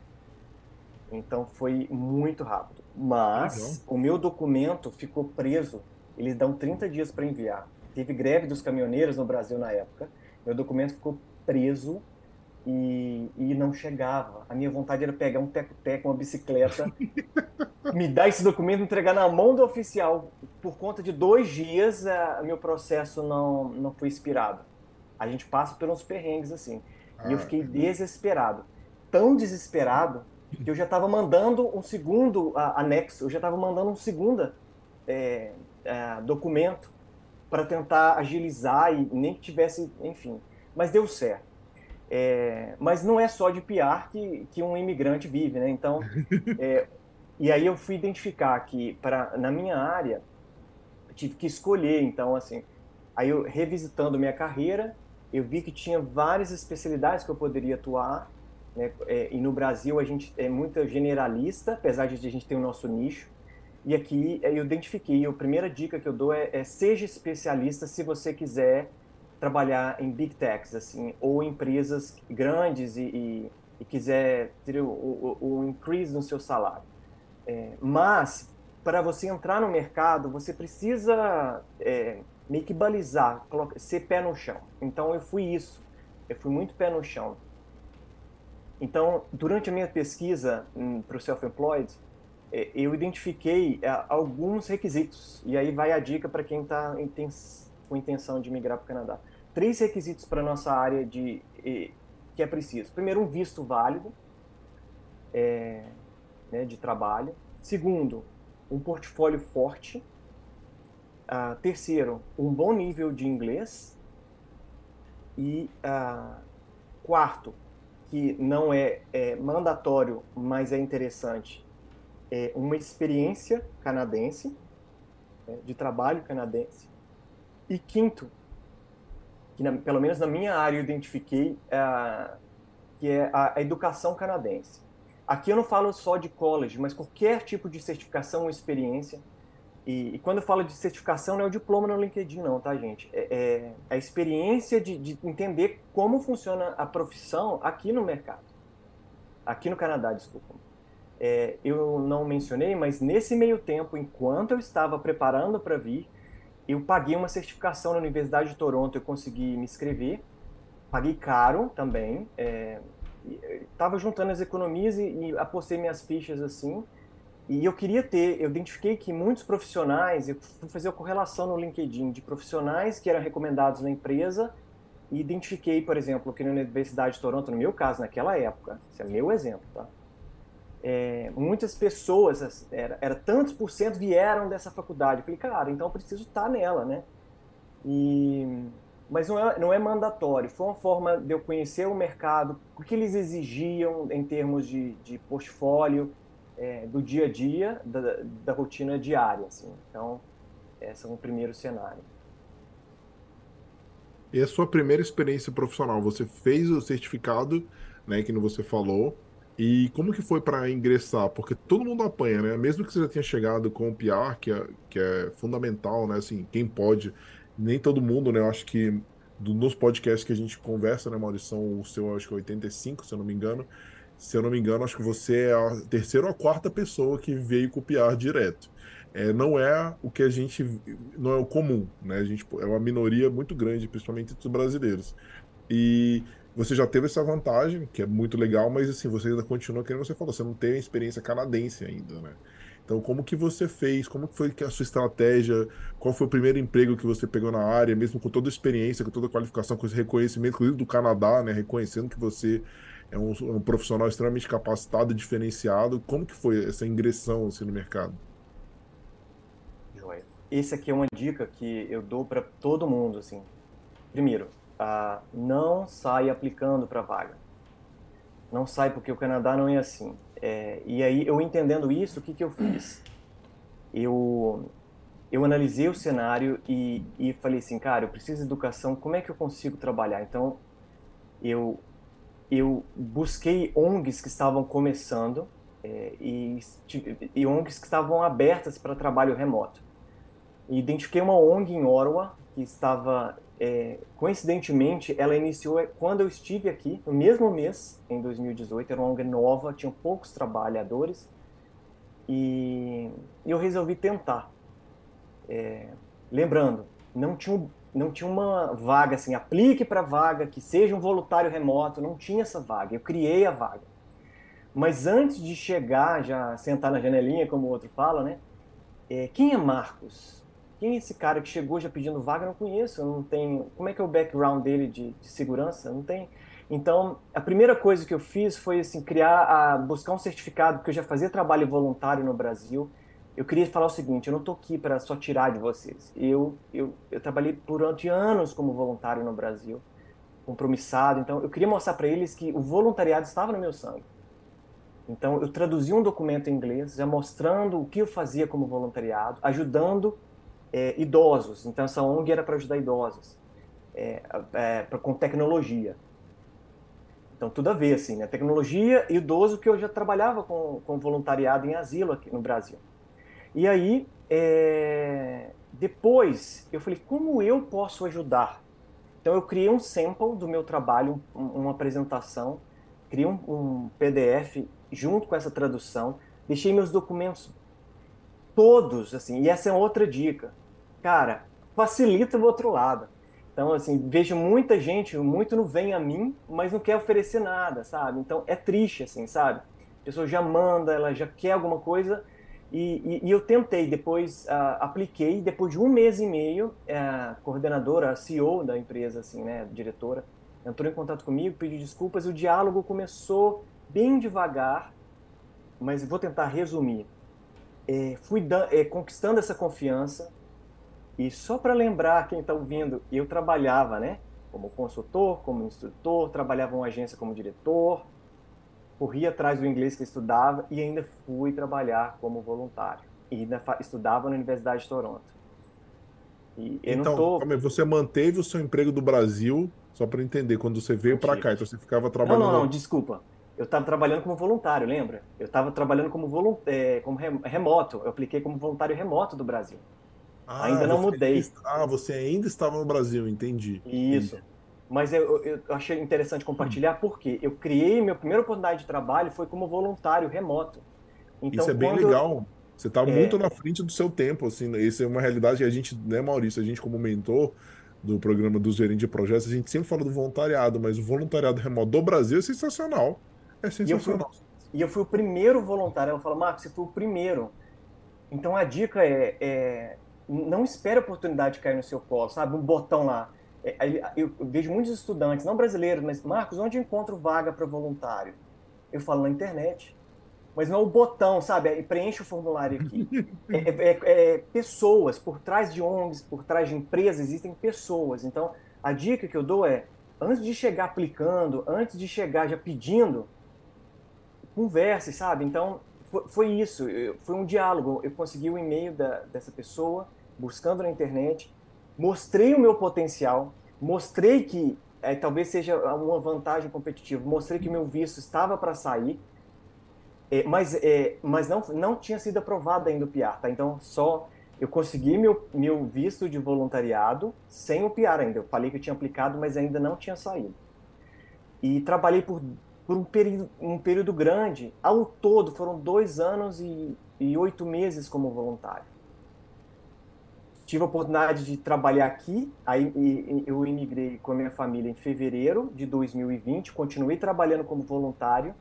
Então foi muito rápido. Mas o meu documento ficou preso. Eles dão 30 dias para enviar. Teve greve dos caminhoneiros no Brasil na época. Meu documento ficou preso e, e não chegava. A minha vontade era pegar um teco-teco, uma bicicleta, me dar esse documento e entregar na mão do oficial. Por conta de dois dias, a, meu processo não, não foi expirado. A gente passa por uns perrengues assim. Ah, e eu fiquei desesperado. tão desesperado que eu já estava mandando um segundo anexo, eu já estava mandando um segundo é, é, documento para tentar agilizar e nem que tivesse, enfim. Mas deu certo. É, mas não é só de PR que, que um imigrante vive, né? Então, é, e aí eu fui identificar que para na minha área tive que escolher, então assim, aí eu revisitando minha carreira, eu vi que tinha várias especialidades que eu poderia atuar, né? É, e no Brasil a gente é muito generalista, apesar de a gente ter o nosso nicho. E aqui eu identifiquei, a primeira dica que eu dou é, é seja especialista se você quiser trabalhar em big techs, assim, ou empresas grandes e, e, e quiser ter o, o, o, increase no seu salário. É, mas, para você entrar no mercado, você precisa é, meio que balizar, ser pé no chão. Então, eu fui isso. Eu fui muito pé no chão. Então, durante a minha pesquisa hum, para o self-employed, é, eu identifiquei é, alguns requisitos. E aí vai a dica para quem está com intenção de migrar para o Canadá três requisitos para nossa área de que é preciso. Primeiro, um visto válido é, né, de trabalho. Segundo, um portfólio forte. Uh, terceiro, um bom nível de inglês. E uh, quarto, que não é, é, mandatório, mas é interessante, é uma experiência canadense, é, de trabalho canadense. E quinto, que na, pelo menos na minha área eu identifiquei, é, que é a, a, educação canadense. Aqui eu não falo só de college, mas qualquer tipo de certificação ou experiência. E, e quando eu falo de certificação, não é o diploma no LinkedIn, não, tá, gente? É, é a experiência de, de entender como funciona a profissão aqui no mercado. Aqui no Canadá, desculpa. É, eu não mencionei, mas nesse meio tempo, enquanto eu estava preparando para vir, eu paguei uma certificação na Universidade de Toronto, eu consegui me inscrever, paguei caro também, estava é, juntando as economias e, e apostei minhas fichas assim, e eu queria ter, eu identifiquei que muitos profissionais, eu fui fazer a correlação no LinkedIn de profissionais que eram recomendados na empresa, e identifiquei, por exemplo, que na Universidade de Toronto, no meu caso, naquela época, esse é meu exemplo, tá? é, muitas pessoas, era, era tantos por cento vieram dessa faculdade. Eu falei, cara, então eu preciso estar nela, né? E, mas não é, não é mandatório. Foi uma forma de eu conhecer o mercado, o que eles exigiam em termos de, de portfólio, é, do dia a dia, da, da rotina diária. Assim. Então, esse é um primeiro cenário. E a sua primeira experiência profissional? Você fez o certificado, né, que você falou, e como que foi para ingressar? Porque todo mundo apanha, né? Mesmo que você já tenha chegado com o PR, que é, que é fundamental, né? Assim, quem pode, nem todo mundo, né? Eu acho que nos podcasts que a gente conversa, né, Maurício, o seu acho que é 85, se eu não me engano. Se eu não me engano, acho que você é a terceira ou a quarta pessoa que veio PR direto. É, não é o que a gente. Não é o comum, né? A gente, é uma minoria muito grande, principalmente entre os brasileiros. E você já teve essa vantagem, que é muito legal, mas assim, você ainda continua, como você falou, você não tem a experiência canadense ainda, né? Então, como que você fez? Como que foi a sua estratégia? Qual foi o primeiro emprego que você pegou na área, mesmo com toda a experiência, com toda a qualificação, com esse reconhecimento, inclusive do Canadá, né? Reconhecendo que você é um, um profissional extremamente capacitado diferenciado. Como que foi essa ingressão assim, no mercado? Joia. Esse aqui é uma dica que eu dou para todo mundo, assim. Primeiro, ah, não sai aplicando para vaga. Não sai porque o Canadá não é assim. É, e aí, eu entendendo isso, o que, que eu fiz? Eu, eu analisei o cenário e, e falei assim, cara, eu preciso de educação, como é que eu consigo trabalhar? Então, eu, eu busquei ONGs que estavam começando é, e, e ONGs que estavam abertas para trabalho remoto. E identifiquei uma ONG em Ottawa que estava é, coincidentemente, ela iniciou quando eu estive aqui, no mesmo mês, em 2018, era uma ONG nova, tinham poucos trabalhadores, e eu resolvi tentar. É, lembrando, não tinha, não tinha uma vaga assim, aplique para vaga, que seja um voluntário remoto, não tinha essa vaga, eu criei a vaga. Mas antes de chegar, já sentar na janelinha, como o outro fala, né? É, quem é Marcos? quem é esse cara que chegou já pedindo vaga? Eu não conheço, eu não tenho. Como é que é o background dele de, de segurança? Não tem. Então, a primeira coisa que eu fiz foi assim criar, a, buscar um certificado, porque eu já fazia trabalho voluntário no Brasil. Eu queria falar o seguinte: eu não estou aqui para só tirar de vocês. Eu, eu, eu trabalhei durante anos como voluntário no Brasil, compromissado. Então, eu queria mostrar para eles que o voluntariado estava no meu sangue. Então, eu traduzi um documento em inglês, já mostrando o que eu fazia como voluntariado, ajudando é, idosos. Então, essa ONG era para ajudar idosos, é, é, com tecnologia. Então, tudo a ver, assim, né? Tecnologia e idoso, que eu já trabalhava com, com voluntariado em asilo aqui no Brasil. E aí, é... depois, eu falei, como eu posso ajudar? Então, eu criei um sample do meu trabalho, um, uma apresentação, criei um, um PDF junto com essa tradução, deixei meus documentos todos, assim, e essa é outra dica. Cara, facilita o outro lado. Então, assim, vejo muita gente, muito não vem a mim, mas não quer oferecer nada, sabe? Então, é triste, assim, sabe? A pessoa já manda, ela já quer alguma coisa, e, e, e eu tentei, depois uh, apliquei, depois de um mês e meio, a coordenadora, a CEO da empresa, assim, né, diretora, entrou em contato comigo, pediu desculpas, o diálogo começou bem devagar, mas vou tentar resumir. É, fui é, conquistando essa confiança, e só para lembrar quem está ouvindo, eu trabalhava, né? Como consultor, como instrutor, trabalhava em uma agência como diretor, corria atrás do inglês que estudava e ainda fui trabalhar como voluntário. E ainda estudava na Universidade de Toronto. E então, tô... você manteve o seu emprego do Brasil, só para entender, quando você veio para cá, então você ficava trabalhando... Não, não, não, desculpa. Eu estava trabalhando como voluntário, lembra? Eu estava trabalhando como, volunt... É, como remoto. Eu apliquei como voluntário remoto do Brasil. Ah, ainda não mudei. Ainda, ah, você ainda estava no Brasil, entendi. Isso. Entendi. Mas eu, eu, achei interessante compartilhar porque eu criei, minha primeira oportunidade de trabalho foi como voluntário remoto. Então, Isso é bem legal. Você está é... muito na frente do seu tempo, assim. Isso é uma realidade que a gente, né, Maurício, a gente como mentor do programa dos gerentes de projetos, a gente sempre fala do voluntariado, mas o voluntariado remoto do Brasil é sensacional. É sensacional. E eu fui, e eu fui o primeiro voluntário. Ela falou, Marcos, você foi o primeiro. Então a dica é, é não espere a oportunidade cair no seu colo, sabe? Um botão lá. É, eu vejo muitos estudantes, não brasileiros, mas Marcos, onde eu encontro vaga para voluntário? Eu falo na internet. Mas não é o botão, sabe? É, preenche o formulário aqui. É, é, é, é, pessoas, por trás de ONGs, por trás de empresas, existem pessoas. Então, a dica que eu dou é, antes de chegar aplicando, antes de chegar já pedindo, converse, sabe? Então, foi, foi isso, foi um diálogo. Eu consegui o e-mail da, dessa pessoa, buscando na internet, mostrei o meu potencial, mostrei que é, talvez seja uma vantagem competitiva, mostrei que meu visto estava para sair, é, mas, é, mas não, não tinha sido aprovado ainda o PR, tá? Então, só eu consegui meu, meu visto de voluntariado sem o PR ainda. Eu falei que eu tinha aplicado, mas ainda não tinha saído. E trabalhei por por um período, um período grande. Ao todo, foram dois anos e, e oito meses como voluntário. Tive a oportunidade de trabalhar aqui, aí eu imigrei com a minha família em fevereiro de 2020, continuei trabalhando como voluntário,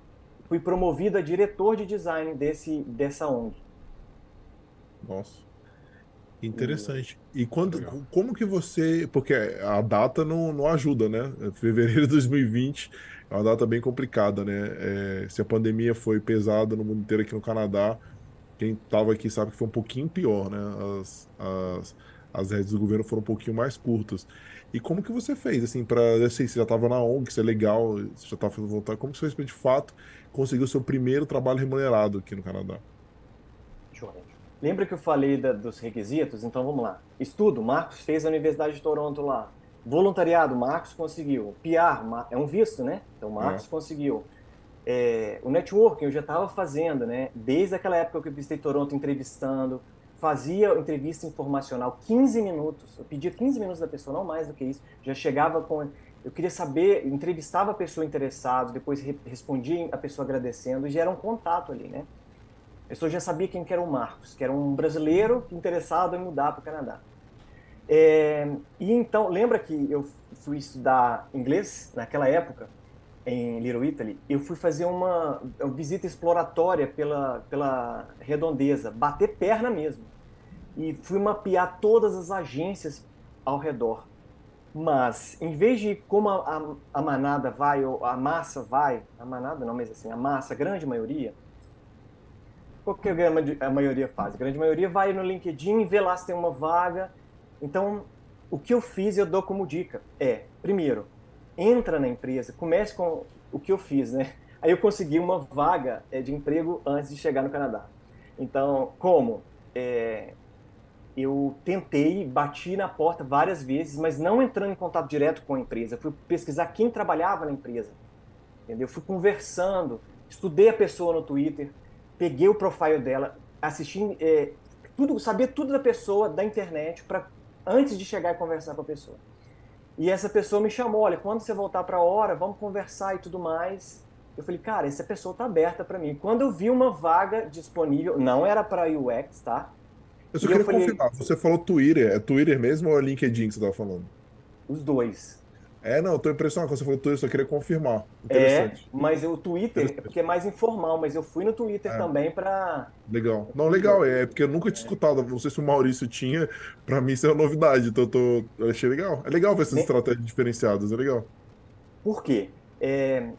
fui promovido a diretor de design desse, dessa ONG. Nossa. Interessante. E quando, como que você. Porque a data não, não ajuda, né? Fevereiro de 2020 é uma data bem complicada, né? É, se a pandemia foi pesada no mundo inteiro aqui no Canadá, quem estava aqui sabe que foi um pouquinho pior, né? As, as, as redes do governo foram um pouquinho mais curtas. E como que você fez, assim, para assim, você já estava na ONG, isso é legal, você já estava fazendo voltar, como que você fez para, de fato, conseguir o seu primeiro trabalho remunerado aqui no Canadá? Lembra que eu falei da, dos requisitos? Então vamos lá. Estudo, Marcos fez a Universidade de Toronto lá. Voluntariado, Marcos conseguiu. PR, é um visto, né? Então, Marcos é. conseguiu. É, o networking eu já estava fazendo, né? Desde aquela época que eu visitei Toronto entrevistando, fazia entrevista informacional 15 minutos. Eu pedia 15 minutos da pessoa, não mais do que isso. Já chegava com. Eu queria saber, entrevistava a pessoa interessada, depois re respondia a pessoa agradecendo, e já era um contato ali, né? A pessoa já sabia quem que era o Marcos, que era um brasileiro interessado em mudar para o Canadá. É, e então, lembra que eu fui estudar inglês naquela época, em Little Italy? Eu fui fazer uma, uma visita exploratória pela, pela redondeza, bater perna mesmo. E fui mapear todas as agências ao redor. Mas, em vez de como a, a, a, manada vai, ou a massa vai, a manada não, mas assim, a massa, a grande maioria, o que a maioria faz? A grande maioria vai no LinkedIn e vê lá se tem uma vaga. Então, o que eu fiz, eu dou como dica, é, primeiro, entra na empresa, comece com o que eu fiz, né? Aí eu consegui uma vaga é, de emprego antes de chegar no Canadá. Então, como? É, eu tentei, bati na porta várias vezes, mas não entrando em contato direto com a empresa. Fui pesquisar quem trabalhava na empresa. Entendeu? Fui conversando, estudei a pessoa no Twitter, peguei o profile dela, assisti é, tudo, sabia tudo da pessoa da internet para antes de chegar e conversar com a pessoa. E essa pessoa me chamou, olha, quando você voltar para a hora, vamos conversar e tudo mais. Eu falei, cara, essa pessoa tá aberta para mim. Quando eu vi uma vaga disponível, não era para UX, tá? Eu só e queria eu falei... confirmar, você falou Twitter, é Twitter mesmo ou é LinkedIn que você estava falando? Os dois. É, não, eu tô impressionado quando você falou Twitter, só queria confirmar. É, mas o Twitter, é porque é mais informal, mas eu fui no Twitter é. também para Legal. Não, legal, é porque eu nunca tinha escutado, não sei se o Maurício tinha, para mim isso é uma novidade, então eu, tô, eu achei legal. É legal ver essas estratégias diferenciadas, é legal. Por quê? É,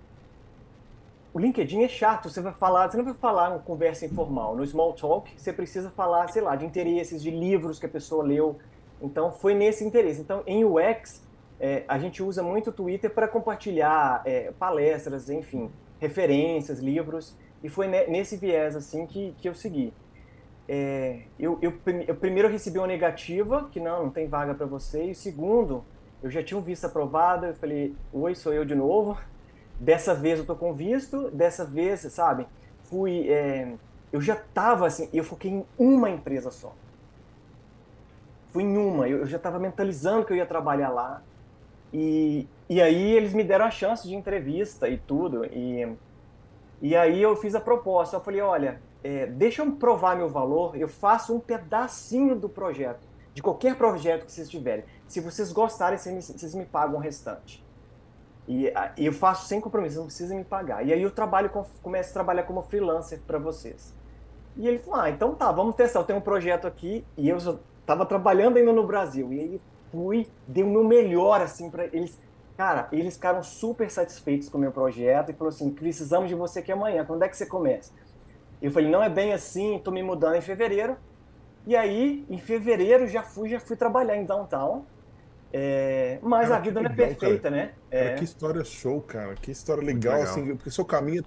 o LinkedIn é chato, você vai falar, você não vai falar uma conversa informal. No small talk, você precisa falar, sei lá, de interesses, de livros que a pessoa leu. Então, foi nesse interesse. Então, em UX, é, a gente usa muito o Twitter para compartilhar é, palestras, enfim, referências, livros. E foi nesse viés, assim, que, que eu segui. É, eu, eu, eu, primeiro recebi uma negativa, que não, não tem vaga para você. E segundo, eu já tinha um visto aprovado, eu falei, oi, sou eu de novo Dessa vez eu tô com visto, dessa vez, sabe? Fui. É, eu já tava assim, eu foquei em uma empresa só. Fui em uma, eu, eu já tava mentalizando que eu ia trabalhar lá. E, e aí eles me deram a chance de entrevista e tudo. E, e aí eu fiz a proposta. Eu falei: olha, é, deixa eu provar meu valor, eu faço um pedacinho do projeto, de qualquer projeto que vocês tiverem. Se vocês gostarem, vocês me, vocês me pagam o restante. E, e, eu faço sem compromisso, não precisa me pagar. E aí eu trabalho com, começo a trabalhar como freelancer para vocês. E ele falou: ah, então tá, vamos testar. Eu tenho um projeto aqui e eu estava trabalhando ainda no Brasil. E aí fui, dei o meu melhor assim para eles. Cara, eles ficaram super satisfeitos com o meu projeto e falou assim: precisamos de você aqui amanhã. Quando é que você começa? Eu falei: não é bem assim, estou me mudando em fevereiro. E aí, em fevereiro, já fui, já fui trabalhar em downtown é, mas cara, a vida não é perfeita, cara. né? É. Cara, que história show, cara. Que história legal, legal, assim, porque seu caminho,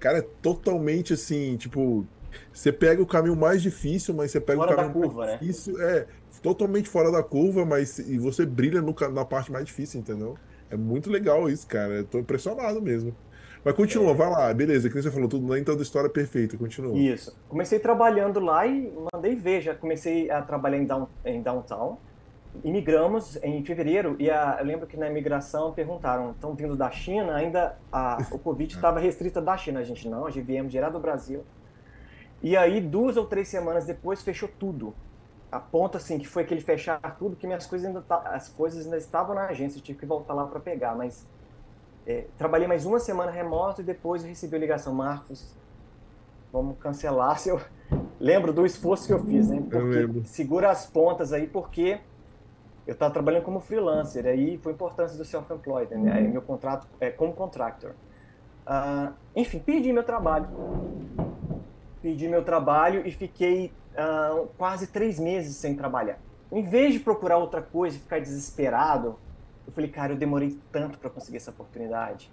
cara, é totalmente assim, tipo, você pega o caminho mais difícil, mas você pega fora o caminho da curva, mais né? difícil, é, totalmente fora da curva, mas e você brilha no, na parte mais difícil, entendeu? É muito legal isso, cara. Eu tô impressionado mesmo. Mas continua, é. vai lá, beleza, que você falou, tudo nem toda história é perfeita, continua. Isso. Comecei trabalhando lá e mandei ver, já comecei a trabalhar em, down, em downtown imigramos em fevereiro e a, eu lembro que na imigração perguntaram, estão vindo da China? Ainda a, o Covid estava restrita da China, a gente não, a gente viemos direto do Brasil. E aí, duas ou três semanas depois, fechou tudo. A ponto, assim, que foi aquele fechar tudo, que minhas coisas ainda, as coisas ainda estavam na agência, eu tive que voltar lá para pegar, mas é, trabalhei mais uma semana remoto e depois recebi a ligação, Marcos, vamos cancelar seu... Lembro do esforço que eu fiz, né? Porque segura as pontas aí, porque eu estava trabalhando como freelancer, aí foi a importância do self-employed, né? Aí meu contrato é como contractor. Uh, enfim, perdi meu trabalho. Perdi meu trabalho e fiquei uh, quase três meses sem trabalhar. Em vez de procurar outra coisa e ficar desesperado, eu falei, cara, eu demorei tanto para conseguir essa oportunidade.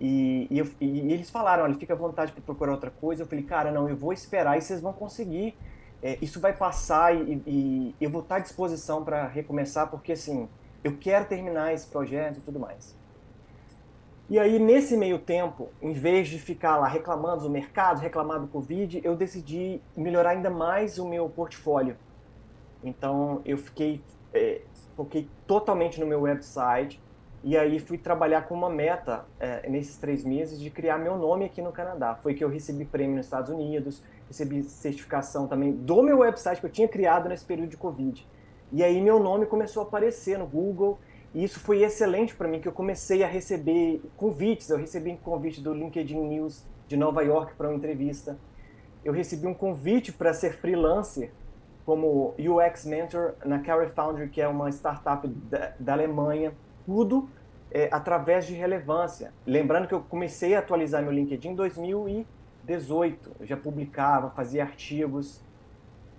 E, e, eu, e, eles falaram, olha, fica à vontade para procurar outra coisa. Eu falei, cara, não, eu vou esperar e vocês vão conseguir é, isso vai passar e, e, eu vou estar à disposição para recomeçar, porque assim, eu quero terminar esse projeto e tudo mais. E aí, nesse meio tempo, em vez de ficar lá reclamando do mercado, reclamar do Covid, eu decidi melhorar ainda mais o meu portfólio. Então, eu fiquei, é, foquei totalmente no meu website, e aí fui trabalhar com uma meta é, nesses três meses de criar meu nome aqui no Canadá. Foi que eu recebi prêmio nos Estados Unidos, recebi certificação também do meu website que eu tinha criado nesse período de Covid. E aí meu nome começou a aparecer no Google, e isso foi excelente para mim, que eu comecei a receber convites. Eu recebi um convite do LinkedIn News de Nova York para uma entrevista. Eu recebi um convite para ser freelancer como UX Mentor na Carry Foundry, que é uma startup da, da Alemanha, tudo é, através de relevância. Lembrando que eu comecei a atualizar meu LinkedIn em 2018, eu já publicava, fazia artigos,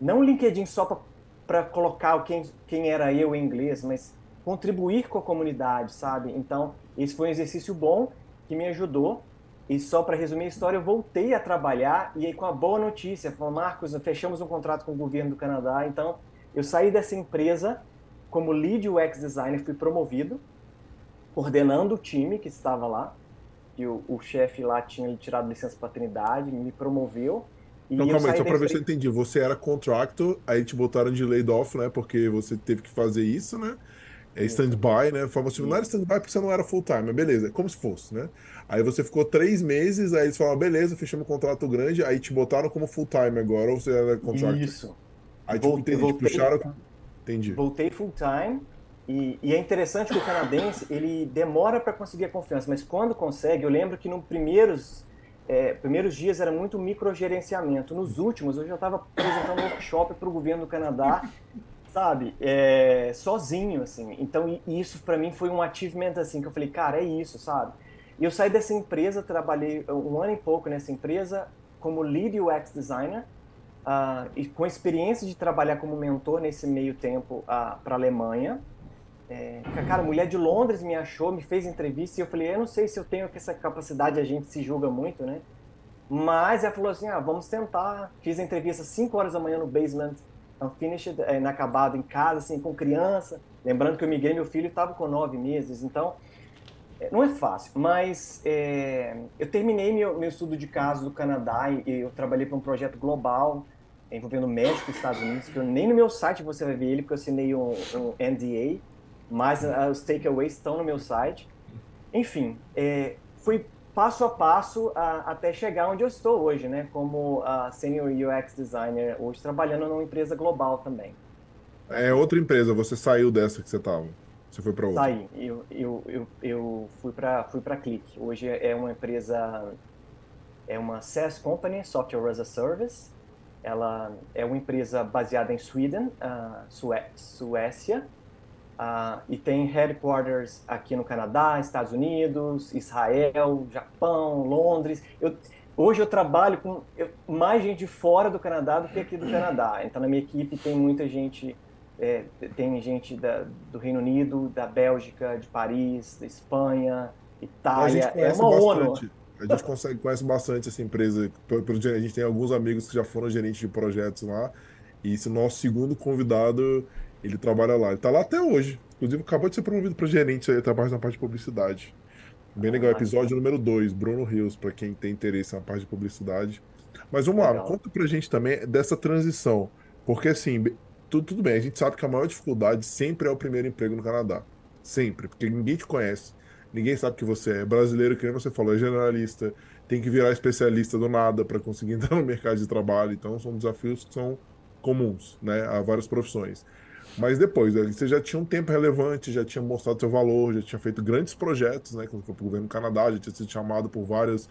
não LinkedIn só para colocar quem, quem era eu em inglês, mas contribuir com a comunidade, sabe? Então, esse foi um exercício bom que me ajudou. E só para resumir a história, eu voltei a trabalhar e aí com a boa notícia, falou, Marcos, fechamos um contrato com o governo do Canadá, então eu saí dessa empresa como lead UX designer, fui promovido, coordenando o time que estava lá, e o, o chefe lá tinha tirado licença paternidade, me promoveu. então, calma aí, só para ver se eu entendi. Você era contractor, aí te botaram de laid off, né? Porque você teve que fazer isso, né? É stand-by, né? Forma assim, não era stand-by porque você não era full-time, mas beleza, é como se fosse, né? Aí você ficou três meses, aí eles falaram, beleza, fechamos um contrato grande, aí te botaram como full-time agora, ou você era contractor? Isso. Aí tipo, voltei, entendi, voltei, puxaram... Entendi. Voltei full-time, e, e, é interessante que o canadense, ele demora para conseguir a confiança, mas quando consegue, eu lembro que nos primeiros, é, primeiros dias era muito microgerenciamento, nos últimos eu já estava apresentando um workshop para o governo do Canadá sabe? É, sozinho, assim. Então, isso para mim foi um achievement, assim, que eu falei, cara, é isso, sabe? E eu saí dessa empresa, trabalhei um ano e pouco nessa empresa como lead UX designer uh, e com experiência de trabalhar como mentor nesse meio tempo uh, ah, para a Alemanha. É, cara, a mulher de Londres me achou, me fez entrevista e eu falei, eu não sei se eu tenho essa capacidade, a gente se julga muito, né? Mas ela falou assim, ah, vamos tentar. Fiz a entrevista às 5 horas da manhã no basement unfinished, é, inacabado em casa, assim, com criança. Lembrando que eu migrei, meu filho estava com nove meses, então é, não é fácil. Mas é, eu terminei meu, meu estudo de caso do Canadá e eu trabalhei para um projeto global envolvendo México e Estados Unidos, que eu, nem no meu site você vai ver ele, porque eu assinei um, um NDA, mas uh, os takeaways estão no meu site. Enfim, é, fui passo a passo a, até chegar onde eu estou hoje, né? Como uh, Senior UX Designer, hoje trabalhando numa empresa global também. É outra empresa, você saiu dessa que você estava? Você foi para outra? Saí, eu, eu, eu, eu fui para fui para Click. Hoje é uma empresa, é uma SaaS Company, Software as a Service. Ela é uma empresa baseada em Sweden, uh, Sué Suécia, Uh, e tem headquarters aqui no Canadá, Estados Unidos, Israel, Japão, Londres. Eu, hoje eu trabalho com eu, mais gente fora do Canadá do que aqui do Canadá. Então na minha equipe tem muita gente, é, tem gente da, do Reino Unido, da Bélgica, de Paris, da Espanha, Itália. É uma bastante. ONU. A gente consegue, conhece bastante essa empresa. A gente tem alguns amigos que já foram gerentes de projetos lá. E esse nosso segundo convidado ele trabalha lá. Ele tá lá até hoje. Inclusive, acabou de ser promovido para gerente aí, trabalha na parte de publicidade. Bem legal. Episódio número 2, Bruno Rios, para quem tem interesse na parte de publicidade. Mas vamos legal. lá, conta pra gente também dessa transição. Porque assim, tudo, tudo bem, a gente sabe que a maior dificuldade sempre é o primeiro emprego no Canadá. Sempre, porque ninguém te conhece. Ninguém sabe que você é brasileiro, que nem você falou, é generalista, tem que virar especialista do nada para conseguir entrar no mercado de trabalho. Então, são desafios que são comuns, né, a várias profissões. Mas depois, você já tinha um tempo relevante, já tinha mostrado seu valor, já tinha feito grandes projetos, né? Quando foi para o governo do Canadá, já tinha sido chamado por vários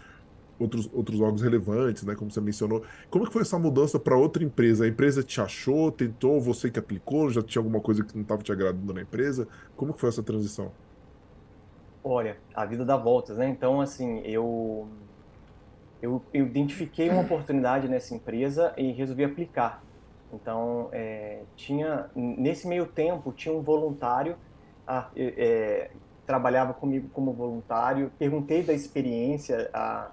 outros, outros órgãos relevantes, né? Como você mencionou. Como é que foi essa mudança para outra empresa? A empresa te achou, tentou, você que aplicou, já tinha alguma coisa que não estava te agradando na empresa? Como que foi essa transição? Olha, a vida dá voltas, né? Então, assim, eu, eu, eu identifiquei uma oportunidade nessa empresa e resolvi aplicar. Então, é, tinha nesse meio tempo tinha um voluntário, ah, é, trabalhava comigo como voluntário. Perguntei da experiência ah,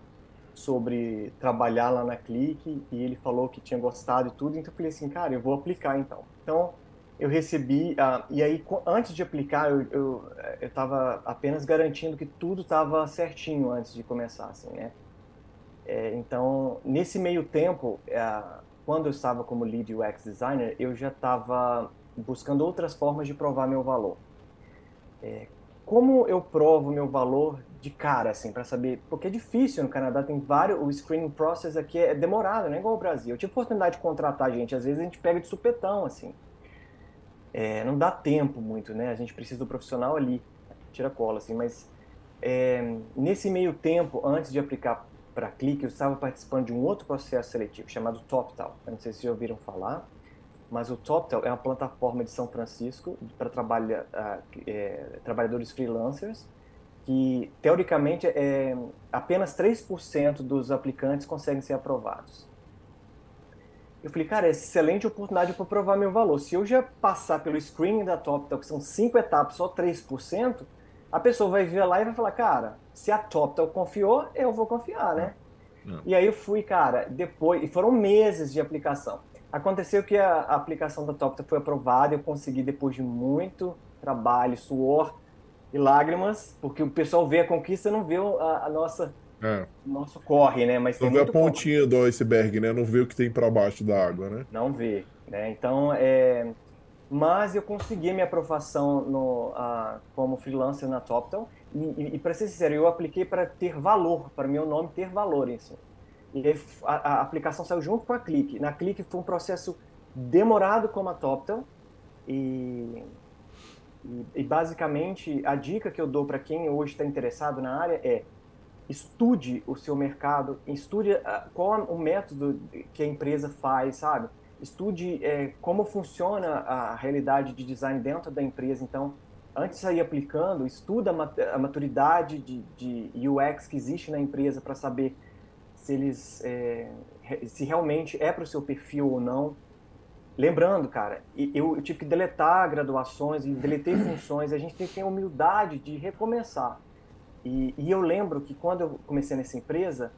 sobre trabalhar lá na Clique e ele falou que tinha gostado e tudo. Então, eu falei assim, cara, eu vou aplicar então. Então, eu recebi ah, e aí antes de aplicar eu eu estava apenas garantindo que tudo estava certinho antes de começar, assim, né? É, então, nesse meio tempo ah, quando eu estava como lead UX designer, eu já estava buscando outras formas de provar meu valor. É, como eu provo meu valor de cara, assim, para saber? Porque é difícil no Canadá, tem vários. O screening process aqui é demorado, não é igual ao Brasil. Eu tive oportunidade de contratar gente, às vezes a gente pega de supetão, assim. É, não dá tempo muito, né? A gente precisa do profissional ali, tira cola, assim, mas é, nesse meio tempo, antes de aplicar para Clique, eu estava participando de um outro processo seletivo chamado TopTal. Eu não sei se já ouviram falar. mas o TopTel é uma plataforma de São Francisco para trabalha, uh, é, trabalhadores freelancers, que teoricamente é, apenas 3% dos aplicantes conseguem ser aprovados. Eu falei, cara, é excelente oportunidade para provar meu valor. Se eu já passar pelo screening da TopTel, que são cinco etapas, só 3%, a pessoa vai ver lá e vai falar, cara, se a TopTel confiou, eu vou confiar, né? Não. E aí eu fui, cara, depois, e foram meses de aplicação. Aconteceu que a, a aplicação da TopTel foi aprovada, eu consegui depois de muito trabalho, suor e lágrimas, porque o pessoal vê a conquista e não vê a, a nossa é. nosso corre, né? Mas não vê a pontinha corre. do iceberg, né? Não vê o que tem para baixo da água, né? Não vê, né? Então, é... mas eu consegui minha aprovação no, uh, como freelancer na TopTel e, e, e para ser sincero, eu apliquei para ter valor, para meu nome ter valor isso. E a, a, aplicação saiu junto com a Clique. Na Clique foi um processo demorado como a TopTel e, e, e basicamente a dica que eu dou para quem hoje está interessado na área é estude o seu mercado, estude qual o método que a empresa faz, sabe? Estude é, como funciona a realidade de design dentro da empresa. Então, antes de sair aplicando, estuda a maturidade de, de UX que existe na empresa para saber se eles é, se realmente é para o seu perfil ou não. Lembrando, cara, eu, tive que deletar graduações e deletei funções. A gente tem que ter humildade de recomeçar. E, e, eu lembro que quando eu comecei nessa empresa,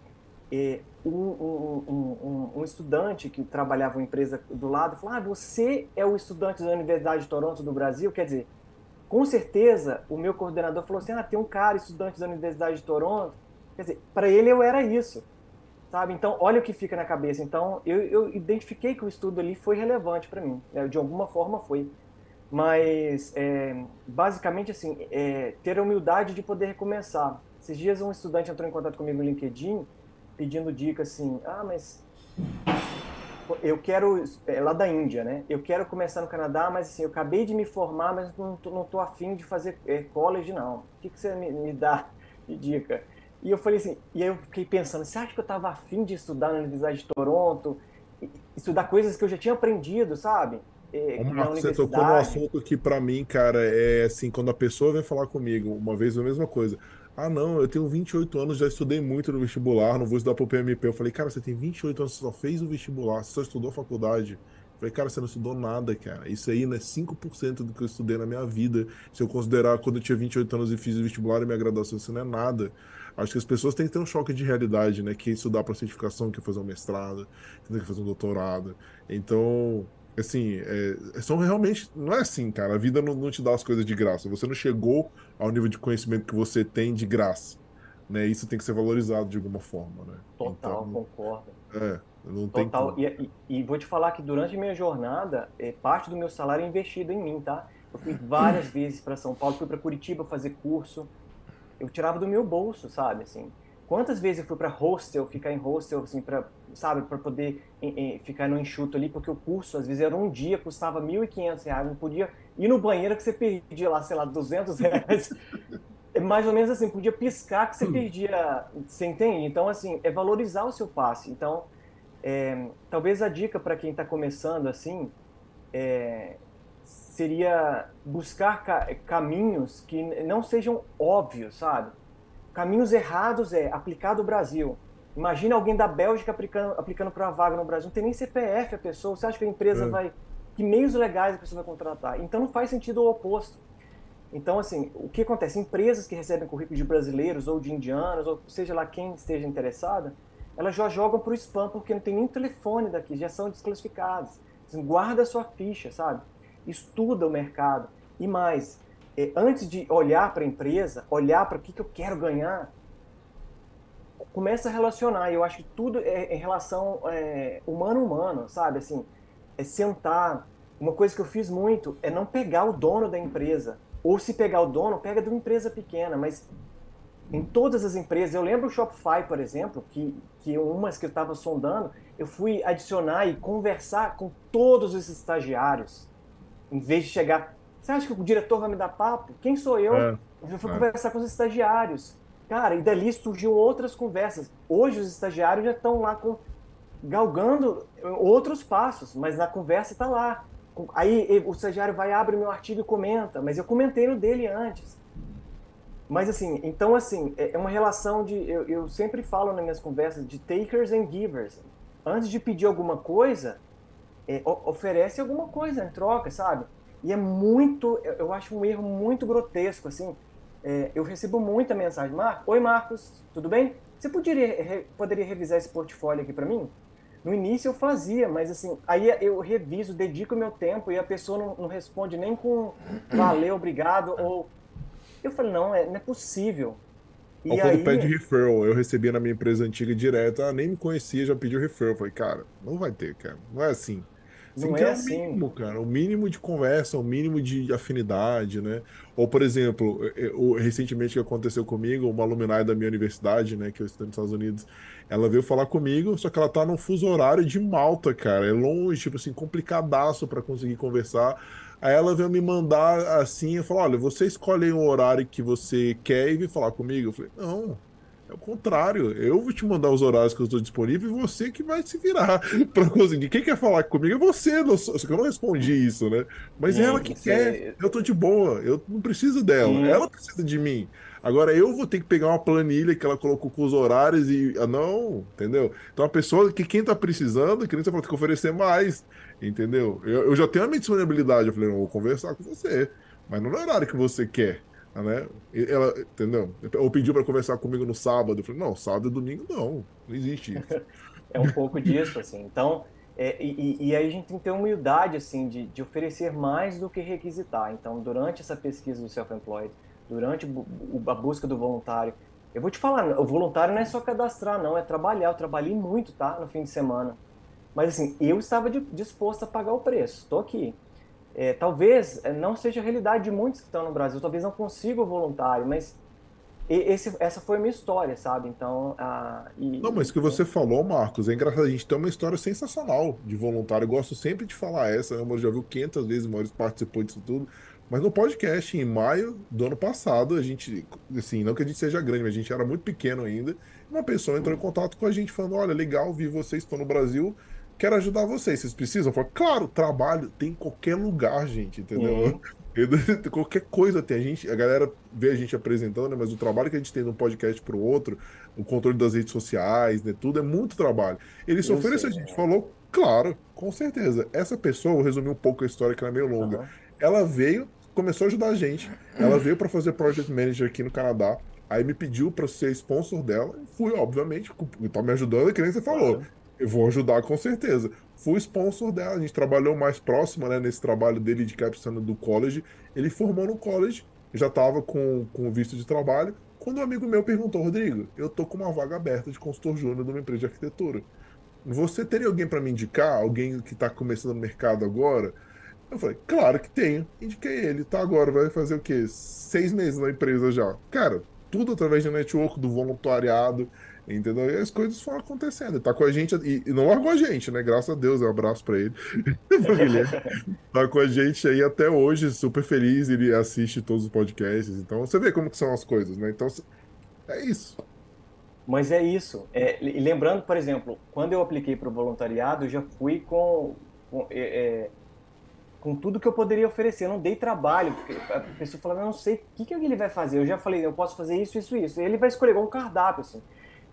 um, um, um, um, estudante que trabalhava uma empresa do lado falou: Ah, você é o estudante da Universidade de Toronto do Brasil? Quer dizer, com certeza o meu coordenador falou assim: Ah, tem um cara estudante da Universidade de Toronto. Quer dizer, para ele eu era isso. Sabe? Então, olha o que fica na cabeça. Então, eu, eu identifiquei que o estudo ali foi relevante para mim. Né? De alguma forma foi. Mas, é, basicamente, assim, é, ter a humildade de poder recomeçar. Esses dias um estudante entrou em contato comigo no LinkedIn pedindo dica assim, ah, mas eu quero, é lá da Índia, né? Eu quero começar no Canadá, mas assim, eu acabei de me formar, mas não tô, não tô afim de fazer é, college, não. O que, que você me, me dá de dica? E eu falei assim, e aí eu fiquei pensando, você acha que eu estava afim de estudar na Universidade de Toronto? Estudar coisas que eu já tinha aprendido, sabe? É, você tocou no assunto que para mim, cara, é assim, quando a pessoa vem falar comigo, uma vez a mesma coisa. Ah, não, eu tenho 28 anos, já estudei muito no vestibular, não vou estudar pro PMP. Eu falei, cara, você tem 28 anos, você só fez o vestibular, você só estudou faculdade. Eu falei, cara, você não estudou nada, cara. Isso aí não é 5% do que eu estudei na minha vida. Se eu considerar quando eu tinha 28 anos e fiz o vestibular e minha graduação, isso não é nada. Acho que as pessoas têm que ter um choque de realidade, né? Que estudar para certificação, que fazer um mestrado, que fazer um doutorado. Então, assim, é, são realmente. Não é assim, cara. A vida não, não, te dá as coisas de graça. Você não chegou ao nível de conhecimento que você tem de graça. Né? Isso tem que ser valorizado de alguma forma, né? Total, então, concordo. É, não Total. tem e, e, e, vou te falar que durante a minha jornada, é, parte do meu salário é investido em mim, tá? Eu fui várias vezes para São Paulo, fui para Curitiba fazer curso. Eu tirava do meu bolso, sabe? Assim, Quantas vezes eu fui para hostel, ficar em hostel, assim, para sabe, para poder em, em, ficar no enxuto ali, porque o curso às vezes era um dia, custava R$ 1.500, não podia ir no banheiro que você perdia lá, sei lá, 200 reais. É mais ou menos assim, podia piscar que você hum. perdia, você entende? Então, assim, é valorizar o seu passe. Então, é, talvez a dica para quem está começando assim é, seria buscar ca caminhos que não sejam óbvios, sabe? Caminhos errados é aplicar do Brasil. Imagina alguém da Bélgica aplicando, aplicando para uma vaga no Brasil. Não tem nem CPF a pessoa. Você acha que a empresa é. vai. Que meios legais a pessoa vai contratar? Então não faz sentido o oposto. Então, assim, o que acontece? Empresas que recebem currículo de brasileiros ou de indianos, ou seja lá quem esteja interessada, elas já jogam para o spam porque não tem nem telefone daqui, já são desclassificadas. Assim, guarda a sua ficha, sabe? Estuda o mercado. E mais, é, antes de olhar para a empresa, olhar para o que, que eu quero ganhar, começa a relacionar. Eu acho que tudo é em relação é, humano-humano, sabe? Assim, é sentar. Uma coisa que eu fiz muito é não pegar o dono da empresa. Ou se pegar o dono, pega de uma empresa pequena, mas em todas as empresas, eu lembro o Shopify, por exemplo, que, que umas que eu estava sondando, eu fui adicionar e conversar com todos os estagiários, em vez de chegar você acha que o diretor vai me dar papo? Quem sou eu? É, eu fui é. conversar com os estagiários. Cara, e dali surgiu outras conversas. Hoje os estagiários já estão lá com galgando outros passos, mas na conversa está lá. Aí o estagiário vai, abre meu artigo e comenta, mas eu comentei no dele antes. Mas assim, então assim, é, é uma relação de. Eu, eu sempre falo nas minhas conversas de takers and givers. Antes de pedir alguma coisa, é, oferece alguma coisa em troca, sabe? E é muito, eu acho um erro muito grotesco, assim. É, eu recebo muita mensagem, Marcos, oi Marcos, tudo bem? Você poderia, poderia revisar esse portfólio aqui para mim? No início eu fazia, mas assim, aí eu reviso, dedico o meu tempo e a pessoa não, não responde nem com valeu, obrigado, ou. Eu falei, não, é, não é possível. E Ou quando aí... pede referral, eu recebia na minha empresa antiga direto, ah, nem me conhecia, já pediu referral. Eu falei, cara, não vai ter, cara. Não é assim. Você não é o assim. mínimo, cara. O mínimo de conversa, o mínimo de afinidade, né? Ou, por exemplo, eu, recentemente que aconteceu comigo, uma alumni da minha universidade, né, que eu estudo nos Estados Unidos, ela veio falar comigo, só que ela tá num fuso horário de Malta, cara. É longe, tipo assim, complicadaço para conseguir conversar. Aí ela veio me mandar assim, eu falei, olha, você escolhe o horário que você quer e vem falar comigo. Eu falei, não, é o contrário. Eu vou te mandar os horários que eu estou disponível e você que vai se virar para conseguir. Quem quer falar comigo é você. Não, só que eu não respondi isso, né? Mas é ela que você... quer. Eu tô de boa. Eu não preciso dela. Sim. Ela precisa de mim. Agora eu vou ter que pegar uma planilha que ela colocou com os horários e. Ah, não, entendeu? Então a pessoa que quem tá precisando, que nem você falou, tem que oferecer mais. Entendeu? Eu, eu já tenho a minha disponibilidade. Eu falei, não, vou conversar com você. Mas não no horário que você quer. Né? Ela, entendeu? Ou pediu para conversar comigo no sábado. Eu falei, não, sábado e domingo não. Não existe isso. é um pouco disso, assim. Então, é, e, e, aí a gente tem que ter humildade, assim, de, de oferecer mais do que requisitar. Então, durante essa pesquisa do self-employed, durante a busca do voluntário, eu vou te falar, o voluntário não é só cadastrar, não, é trabalhar. Eu trabalhei muito, tá? No fim de semana. Mas assim, eu estava disposto a pagar o preço. Estou aqui. É, talvez é, não seja a realidade de muitos que estão no Brasil. Talvez não consiga o voluntário, mas esse, essa foi a minha história, sabe? Então. a e, não, mas o que você falou, Marcos, é engraçado. A gente tem uma história sensacional de voluntário. Eu gosto sempre de falar essa. Né? já viu 500 vezes, o Maurício participou disso tudo. Mas no podcast, em maio do ano passado, a gente, assim, não que a gente seja grande, mas a gente era muito pequeno ainda. Uma pessoa entrou em contato com a gente falando: Olha, legal, vi vocês estão no Brasil quero ajudar vocês. Vocês precisam? Eu falo, claro, trabalho tem em qualquer lugar, gente, entendeu? Uhum. qualquer coisa tem. A, gente, a galera vê a gente apresentando, né, mas o trabalho que a gente tem de um podcast para o outro, o controle das redes sociais, né, tudo é muito trabalho. Ele se ofereceu, a gente falou, claro, com certeza. Essa pessoa, vou resumir um pouco a história que ela é meio longa. Uhum. Ela veio, começou a ajudar a gente. Ela veio para fazer project manager aqui no Canadá. Aí me pediu para ser sponsor dela. Fui, obviamente, tá me ajudando, que nem você falou. Claro. Eu vou ajudar com certeza. Fui sponsor dela, a gente trabalhou mais próximo, né, nesse trabalho dele de capstone do college. Ele formou no college, já estava com, visto de trabalho. Quando um amigo meu perguntou, Rodrigo, eu tô com uma vaga aberta de consultor júnior numa empresa de arquitetura. Você teria alguém para me indicar? Alguém que está começando no mercado agora? Eu falei, claro que tenho. Indiquei ele, tá agora, vai fazer o quê? Seis meses na empresa já. Cara, tudo através do network, do voluntariado. Entendeu? E as coisas foram acontecendo. Ele tá com a gente e, e não largou a gente, né? Graças a Deus, um abraço para ele. tá com a gente aí até hoje, super feliz, ele assiste todos os podcasts. Então, você vê como que são as coisas, né? Então, é isso. Mas é isso. É, e lembrando, por exemplo, quando eu apliquei para o voluntariado, eu já fui com, com, é, é, com, tudo que eu poderia oferecer. Eu não dei trabalho, porque a pessoa falava, eu não sei o que, que ele vai fazer. Eu já falei, eu posso fazer isso, isso, isso. E ele vai escolher um cardápio, assim.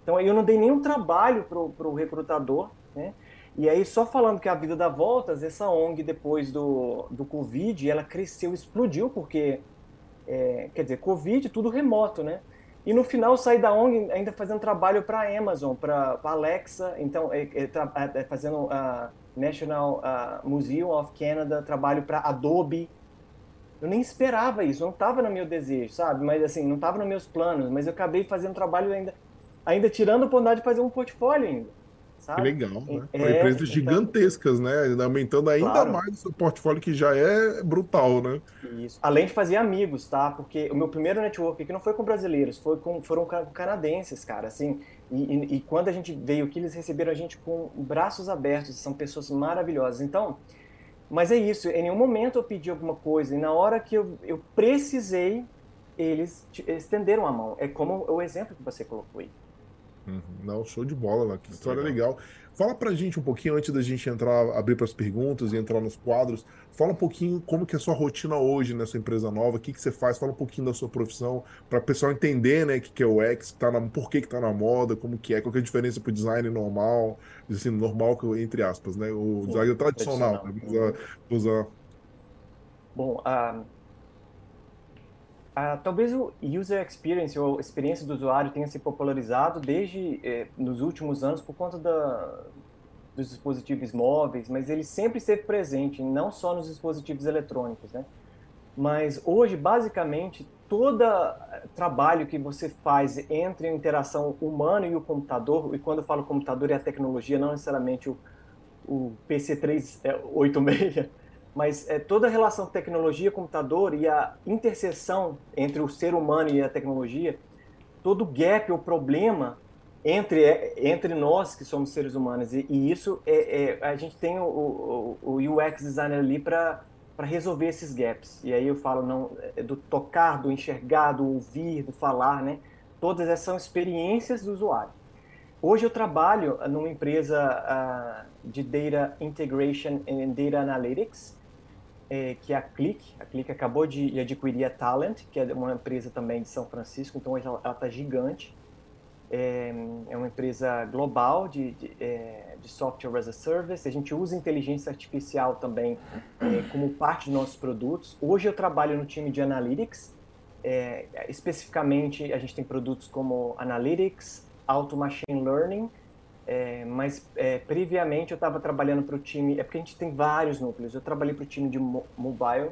Então eu não dei nenhum trabalho para o recrutador, né? E aí, só falando que a vida dá voltas, essa ONG, depois do, do Covid, ela cresceu, explodiu, porque, é, quer dizer, Covid, tudo remoto, né? E no final, saí da ONG ainda fazendo trabalho para a Amazon, para a Alexa, então, é, é, é, fazendo a National Museum of Canada, trabalho para Adobe. Eu nem esperava isso, não estava no meu desejo, sabe? Mas, assim, não estava nos meus planos, mas eu acabei fazendo trabalho ainda ainda tirando a oportunidade de fazer um portfólio ainda. Sabe? Que legal, né? É, empresas então, gigantescas, né? Aumentando ainda claro. mais o seu portfólio, que já é brutal, né? Isso. Além de fazer amigos, tá? Porque o meu primeiro network aqui não foi com brasileiros, foi com, foram com canadenses, cara, assim. E, e, e quando a gente veio aqui, eles receberam a gente com braços abertos, são pessoas maravilhosas. Então, mas é isso, em nenhum momento eu pedi alguma coisa, e na hora que eu, eu precisei, eles estenderam a mão. É como o exemplo que você colocou aí. Uhum. Não, show de bola, que história legal. legal. Fala pra gente um pouquinho, antes da gente entrar, abrir para as perguntas e entrar nos quadros, fala um pouquinho como que é a sua rotina hoje nessa empresa nova, o que, que você faz, fala um pouquinho da sua profissão, para o pessoal entender, né, o que, que é o X, tá na, por que que tá na moda, como que é, qual que é a diferença pro design normal, assim, normal, entre aspas, né, o Sim, design tradicional, tradicional. Né. Bom, a... Uh, talvez o user experience ou experiência do usuário tenha se popularizado desde eh, nos últimos anos por conta da, dos dispositivos móveis, mas ele sempre esteve presente, não só nos dispositivos eletrônicos, né? Mas hoje, basicamente, todo trabalho que você faz entre a interação humana e o computador, e quando eu falo computador é a tecnologia, não necessariamente o, o PC 386, mas é, toda a relação tecnologia-computador e a interseção entre o ser humano e a tecnologia, todo gap ou problema entre, é, entre nós que somos seres humanos. E, e isso, é, é, a gente tem o, o, o UX designer ali para resolver esses gaps. E aí eu falo não é do tocar, do enxergar, do ouvir, do falar, né? Todas essas são experiências do usuário. Hoje eu trabalho numa empresa uh, de Data Integration and Data Analytics, é, que é a Click. A Click acabou de adquirir a Talent, que é uma empresa também de São Francisco, então ela está gigante. É, é, uma empresa global de, de, é, de, software as a service. A gente usa inteligência artificial também é, como parte dos nossos produtos. Hoje eu trabalho no time de Analytics. É, especificamente, a gente tem produtos como Analytics, Auto Machine Learning é, mas é, previamente eu estava trabalhando para o time, é porque a gente tem vários núcleos. Eu trabalhei para o time de mobile,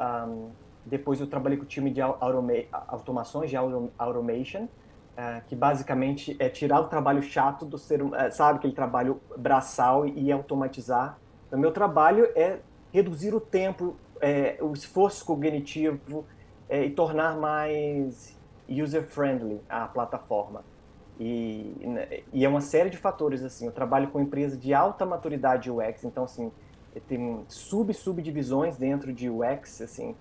um, depois eu trabalhei com o time de automa automações, de automation, uh, que basicamente é tirar o trabalho chato do ser, uh, sabe, aquele trabalho braçal e, e automatizar. O meu trabalho é reduzir o tempo, é, o esforço cognitivo é, e tornar mais user-friendly a plataforma. E, e é uma série de fatores, assim. Eu trabalho com empresas de alta maturidade UX, então, assim, tem sub-subdivisões dentro de UX, assim,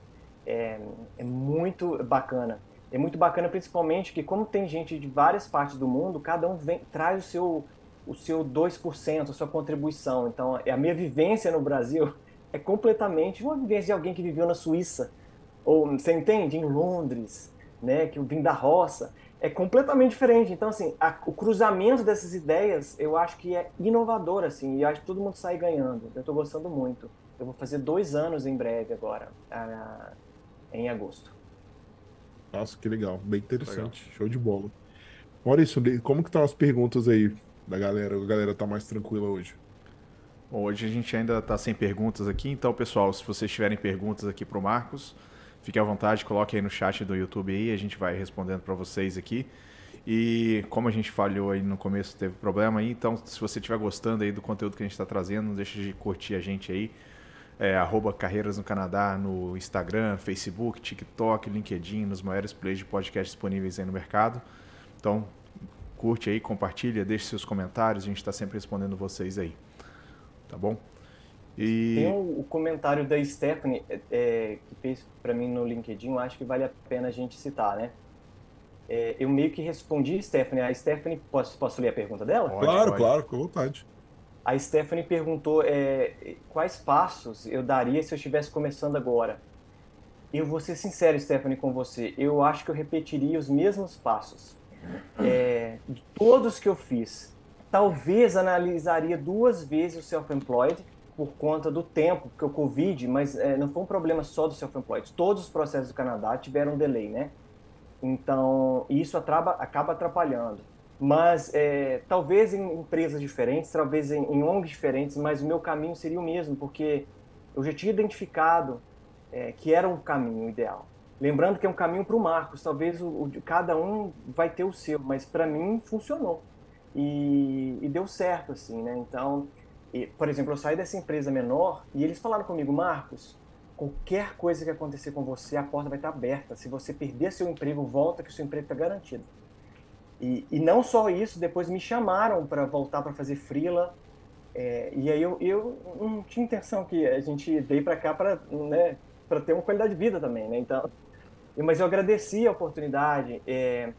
é, é muito bacana. É muito bacana, principalmente, que como tem gente de várias partes do mundo, cada um vem, traz o seu, o seu 2%, a sua contribuição. Então, a minha vivência no Brasil é completamente uma vivência de alguém que viveu na Suíça, ou, você entende? Em Londres, né? Que eu vim da roça é completamente diferente. Então, assim, a, o cruzamento dessas ideias eu acho que é inovador, assim, e acho que todo mundo sai ganhando. Eu estou gostando muito. Eu vou fazer dois anos em breve agora, a, em agosto. Nossa, que legal. Bem interessante. Legal. Show de bola. Maurício, como que estão as perguntas aí da galera? A galera tá mais tranquila hoje? Bom, hoje a gente ainda está sem perguntas aqui, então, pessoal, se vocês tiverem perguntas aqui para o Marcos, Fique à vontade, coloque aí no chat do YouTube aí, a gente vai respondendo para vocês aqui. E como a gente falhou aí no começo, teve problema aí, então se você estiver gostando aí do conteúdo que a gente está trazendo, não deixe de curtir a gente aí. É, arroba Carreiras no Canadá no Instagram, Facebook, TikTok, LinkedIn, nos maiores players de podcast disponíveis aí no mercado. Então, curte aí, compartilha, deixe seus comentários, a gente está sempre respondendo vocês aí. Tá bom? E... Tem o, o, comentário da Stephanie é, é que fez para mim no LinkedIn, eu acho que vale a pena a gente citar, né? É, eu meio que respondi, Stephanie. A Stephanie, posso, posso ler a pergunta dela? Pode, claro, pode. claro, com vontade. A Stephanie perguntou é, quais passos eu daria se eu estivesse começando agora. Eu vou ser sincero, Stephanie, com você. Eu acho que eu repetiria os mesmos passos. É, de todos que eu fiz. Talvez analisaria duas vezes o self-employed, por conta do tempo, porque o Covid, mas é, não foi um problema só do self-employed. Todos os processos do Canadá tiveram um delay, né? Então, isso atraba, acaba atrapalhando. Mas é, talvez em empresas diferentes, talvez em, em ONGs diferentes, mas o meu caminho seria o mesmo, porque eu já tinha identificado é, que era um caminho ideal. Lembrando que é um caminho para o Marcos, talvez o, o, cada um vai ter o seu, mas para mim funcionou. E, e, deu certo, assim, né? Então, e, por exemplo, eu saí dessa empresa menor e eles falaram comigo, Marcos, qualquer coisa que acontecer com você, a porta vai estar aberta. Se você perder seu emprego, volta que o seu emprego está garantido. E, e, não só isso, depois me chamaram para voltar para fazer freela. É, e aí eu, eu não tinha intenção que a gente veio para cá para né, ter uma qualidade de vida também, né? Então, mas eu agradeci a oportunidade. É,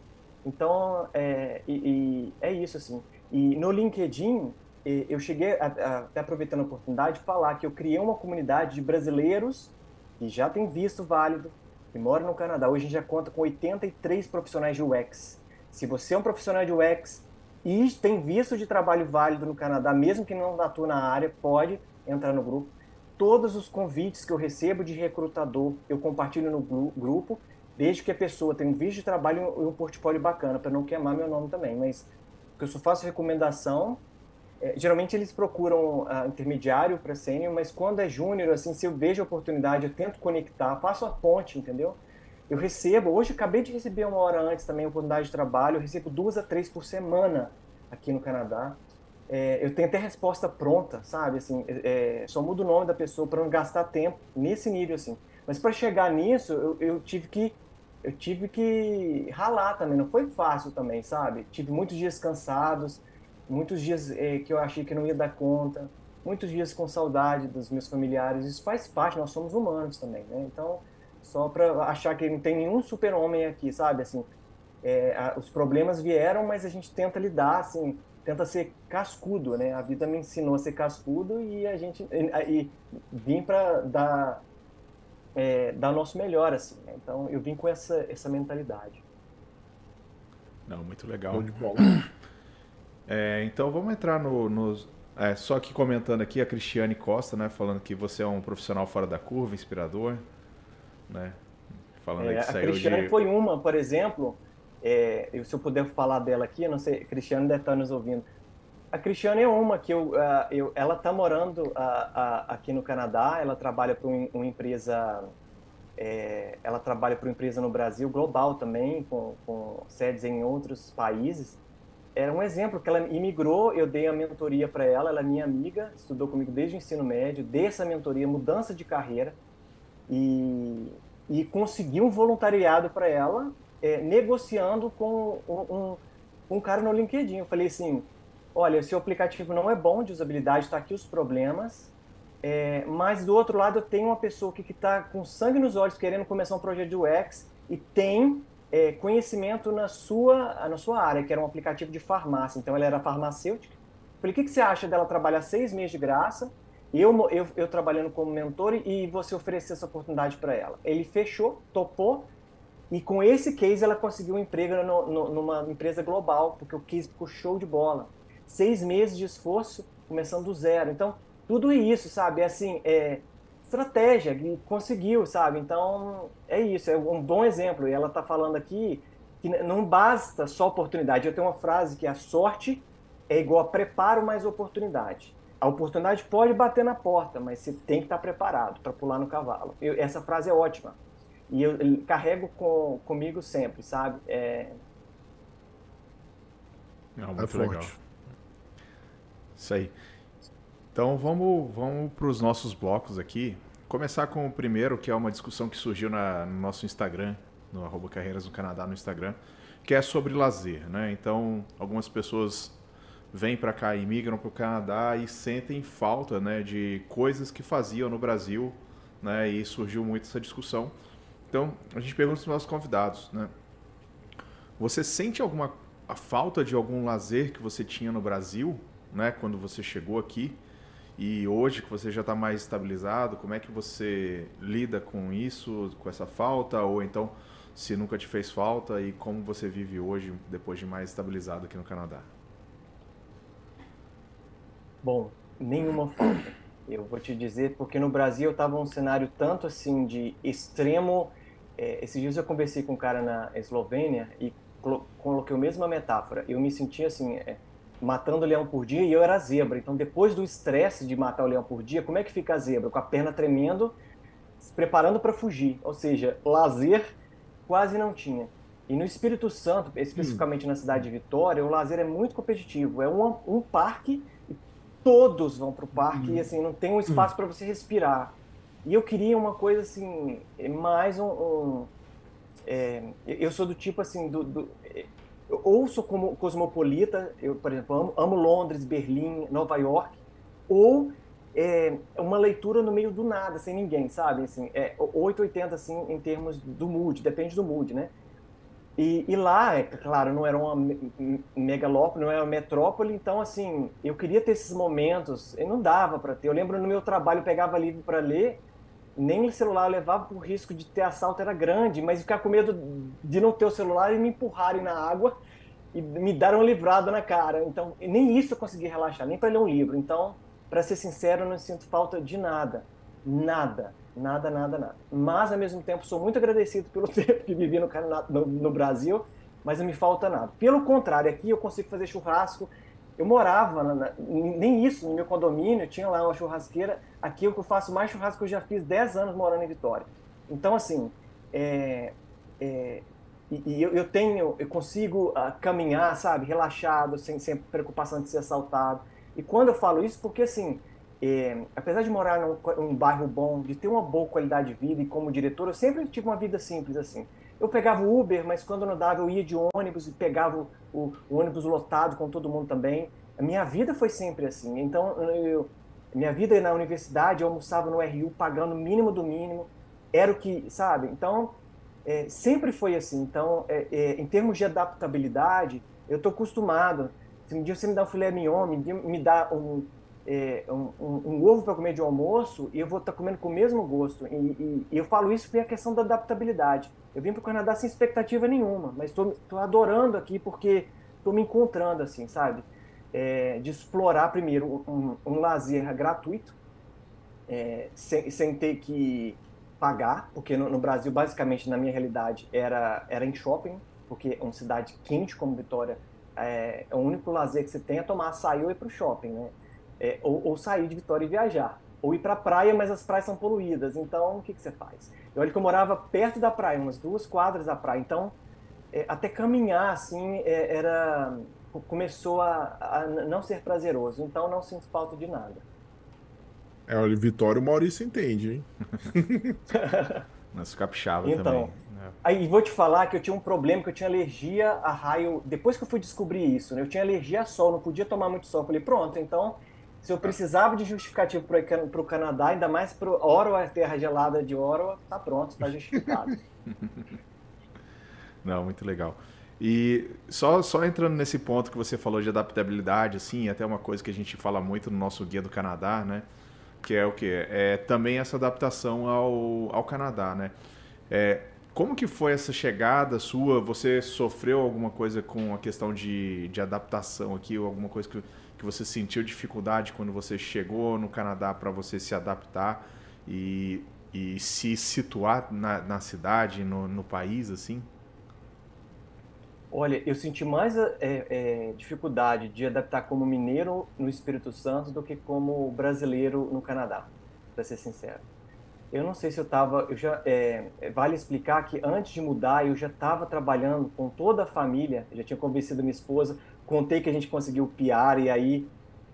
Então, é, e, e é isso, assim. E no LinkedIn, eu cheguei, até aproveitando a oportunidade, falar que eu criei uma comunidade de brasileiros que já tem visto válido, que moram no Canadá. Hoje a gente já conta com 83 profissionais de UX. Se você é um profissional de UX e tem visto de trabalho válido no Canadá, mesmo que não atua na área, pode entrar no grupo. Todos os convites que eu recebo de recrutador, eu compartilho no grupo, desde que a pessoa tenha um visto de trabalho e um portfólio bacana, para não queimar meu nome também. Mas eu só faço recomendação é, geralmente eles procuram uh, intermediário para sênior, mas quando é júnior, assim, se eu vejo a oportunidade, eu tento conectar, faço a ponte, entendeu? Eu recebo, hoje acabei de receber uma hora antes também oportunidade de trabalho, eu recebo duas a três por semana aqui no Canadá. É, eu tenho até resposta pronta, sabe? Assim, é, só mudo o nome da pessoa para não gastar tempo nesse nível, assim. Mas para chegar nisso, eu, eu, tive que eu tive que ralar também. Não foi fácil também, sabe? Tive muitos dias cansados muitos dias é, que eu achei que não ia dar conta, muitos dias com saudade dos meus familiares. Isso faz parte, nós somos humanos também, né? Então, só para achar que não tem nenhum super-homem aqui, sabe? Assim, é, a, os problemas vieram, mas a gente tenta lidar, assim, tenta ser cascudo, né? A vida me ensinou a ser cascudo e a gente e, e vim para dar é, dar nosso melhor, assim. Né? Então, eu vim com essa essa mentalidade. Não, muito legal. Muito bom. É, então vamos entrar no, nos. É, só que comentando aqui a Cristiane Costa, né? Falando que você é um profissional fora da curva, inspirador, né? Falando é, que a Cristiane de... foi uma, por exemplo, é, se eu puder falar dela aqui, não sei, a Cristiane deve estar nos ouvindo. A Cristiane é uma que eu, uh, eu ela está morando uh, uh, aqui no Canadá, ela trabalha para um, uma empresa, é, ela trabalha para uma empresa no Brasil, global também, com, com sedes em outros países era um exemplo que ela imigrou, eu dei a mentoria para ela, ela é minha amiga, estudou comigo desde o ensino médio, dei essa mentoria, mudança de carreira e, e consegui um voluntariado para ela, é, negociando com um, um, um, cara no LinkedIn. Eu falei assim, olha, seu aplicativo não é bom de usabilidade, está aqui os problemas, é, mas do outro lado eu tenho uma pessoa que está com sangue nos olhos querendo começar um projeto de UX e tem é, conhecimento na sua, na sua área, que era um aplicativo de farmácia. Então, ela era farmacêutica. Falei, o que, que você acha dela trabalhar seis meses de graça, eu, eu, eu trabalhando como mentor e você oferecer essa oportunidade para ela? Ele fechou, topou, e com esse case ela conseguiu um emprego no, no, numa empresa global, porque o case ficou show de bola. Seis meses de esforço, começando do zero. Então, tudo isso, sabe? É assim, é, estratégia, e conseguiu, sabe? Então, é isso, é um bom exemplo. E ela está falando aqui que não basta só oportunidade. Eu tenho uma frase que a sorte é igual a preparo mais oportunidade. A oportunidade pode bater na porta, mas você tem que estar preparado para pular no cavalo. Eu, essa frase é ótima. E eu, eu carrego com, comigo sempre, sabe? É... Não, é muito é legal. Isso aí. Então vamos, vamos para os nossos blocos aqui. Começar com o primeiro, que é uma discussão que surgiu na, no nosso Instagram, no arroba Carreiras no Canadá no Instagram, que é sobre lazer. Né? Então, algumas pessoas vêm para cá e migram para o Canadá e sentem falta né, de coisas que faziam no Brasil, né, e surgiu muito essa discussão. Então, a gente pergunta para os nossos convidados, né, você sente alguma a falta de algum lazer que você tinha no Brasil, né, quando você chegou aqui? E hoje que você já está mais estabilizado, como é que você lida com isso, com essa falta? Ou então, se nunca te fez falta e como você vive hoje, depois de mais estabilizado aqui no Canadá? Bom, nenhuma falta. Eu vou te dizer, porque no Brasil estava um cenário tanto assim de extremo. É, esses dias eu conversei com um cara na Eslovênia e coloquei a mesma metáfora. Eu me sentia assim. É, matando leão por dia e eu era zebra. Então, depois do estresse de matar o leão por dia, como é que fica a zebra? Com a perna tremendo, se preparando para fugir. Ou seja, lazer quase não tinha. E no Espírito Santo, especificamente hum. na cidade de Vitória, o lazer é muito competitivo. É um, um parque e todos vão para o parque hum. e assim não tem um espaço hum. para você respirar. E eu queria uma coisa assim, mais um, um é, eu sou do tipo assim, do, do, eu ouço como cosmopolita, eu, por exemplo, amo, amo Londres, Berlim, Nova York, ou é, uma leitura no meio do nada, sem ninguém, sabe? Assim, é 880 assim, em termos do mood, depende do mood, né? E, e, lá, é claro, não era uma megalópole, não era uma metrópole, então, assim, eu queria ter esses momentos, e não dava para ter. Eu lembro no meu trabalho, eu pegava livro para ler, nem o celular levava por risco de ter assalto, era grande, mas ficar com medo de não ter o celular e me empurrarem na água e me dar uma livrada na cara. Então, nem isso eu consegui relaxar, nem para ler um livro. Então, para ser sincero, eu não sinto falta de nada. Nada. Nada, nada, nada. Mas, ao mesmo tempo, sou muito agradecido pelo tempo que vivi no, no, no Brasil, mas não me falta nada. Pelo contrário, aqui eu consigo fazer churrasco. Eu morava, na, nem isso, no meu condomínio, tinha lá uma churrasqueira. Aqui eu faço mais churrasco que eu já fiz 10 anos morando em Vitória. Então, assim, é, é, e, e eu, eu, tenho, eu consigo uh, caminhar, sabe, relaxado, sem, sem preocupação de ser assaltado. E quando eu falo isso, porque assim, é, apesar de morar num, num, bairro bom, de ter uma boa qualidade de vida e como diretor, eu sempre tive uma vida simples assim. Eu pegava o Uber, mas quando não dava eu ia de ônibus e pegava o, o ônibus lotado com todo mundo também. A minha vida foi sempre assim. Então, eu, minha vida na universidade, eu almoçava no RU pagando o mínimo do mínimo. Era o que, sabe? Então, é, sempre foi assim. Então, é, é, em termos de adaptabilidade, eu estou acostumado. Se um dia você me dá um filé mignon, me, me dá um, é, um, um, um, ovo para comer de almoço e eu vou estar tá comendo com o mesmo gosto. E, e, e eu falo isso porque é questão da adaptabilidade. Eu vim para o Canadá sem expectativa nenhuma, mas estou adorando aqui porque estou me encontrando, assim, sabe? É, de explorar primeiro um, um lazer gratuito, é, sem, sem ter que pagar, porque no, no, Brasil, basicamente, na minha realidade, era, era em shopping, porque é uma cidade quente como Vitória, é, é o único lazer que você tem é tomar açaí ou ir para o shopping, né? É, ou, ou, sair de Vitória e viajar. Ou ir para a praia, mas as praias são poluídas. Então, o que, que você faz? Eu olho que eu morava perto da praia, umas duas quadras da praia. Então, é, até caminhar, assim, é, era começou a, a, não ser prazeroso. Então, não sinto falta de nada. É, olha, Vitória o Maurício entende, hein? Mas capixaba então, também. Né? Aí vou te falar que eu tinha um problema, que eu tinha alergia a raio. Depois que eu fui descobrir isso, né, eu tinha alergia a sol, não podia tomar muito sol. Eu falei, pronto, então se eu precisava de justificativo para o Canadá, ainda mais para Ottawa, a terra gelada de Ottawa, tá pronto, tá justificado. Não, muito legal. E só, só entrando nesse ponto que você falou de adaptabilidade, assim, até uma coisa que a gente fala muito no nosso guia do Canadá, né? Que é o que? É também essa adaptação ao, ao Canadá, né? É, como que foi essa chegada sua? Você sofreu alguma coisa com a questão de, de adaptação aqui, ou alguma coisa que que você sentiu dificuldade quando você chegou no Canadá para você se adaptar e, e se situar na, na cidade, no, no país, assim? Olha, eu senti mais é, é, dificuldade de adaptar como mineiro no Espírito Santo do que como brasileiro no Canadá, para ser sincero. Eu não sei se eu estava, eu já é, vale explicar que antes de mudar eu já estava trabalhando com toda a família, já tinha convencido minha esposa contei que a gente conseguiu piar e aí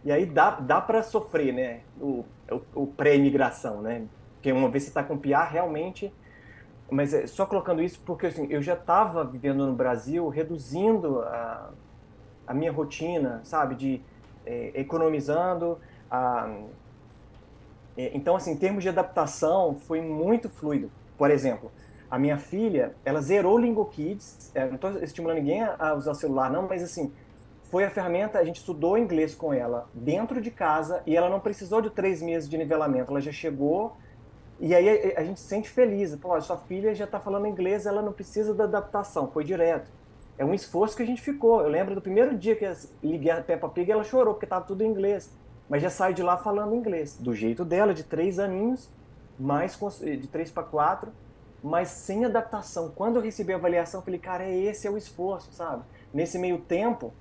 e aí dá, dá para sofrer, né? O, o, o pré-imigração, né? Porque uma vez você está com piar, realmente. Mas é, só colocando isso porque assim, eu já estava vivendo no Brasil, reduzindo a, a minha rotina, sabe? De é, economizando. A, é, então, assim, em termos de adaptação, foi muito fluido. Por exemplo, a minha filha, ela zerou o Lingo Kids. É, não estou estimulando ninguém a, a usar celular, não, mas assim, foi a ferramenta, a gente estudou inglês com ela dentro de casa e ela não precisou de três meses de nivelamento, ela já chegou e aí a, gente se sente feliz. Pô, sua filha já está falando inglês, ela não precisa da adaptação, foi direto. É um esforço que a gente ficou. Eu lembro do primeiro dia que eu liguei a Peppa Pig, ela chorou porque estava tudo em inglês. Mas já saiu de lá falando inglês, do jeito dela, de três aninhos, mais de três para quatro, mas sem adaptação. Quando eu recebi a avaliação, eu falei, cara, é esse é o esforço, sabe? Nesse meio tempo,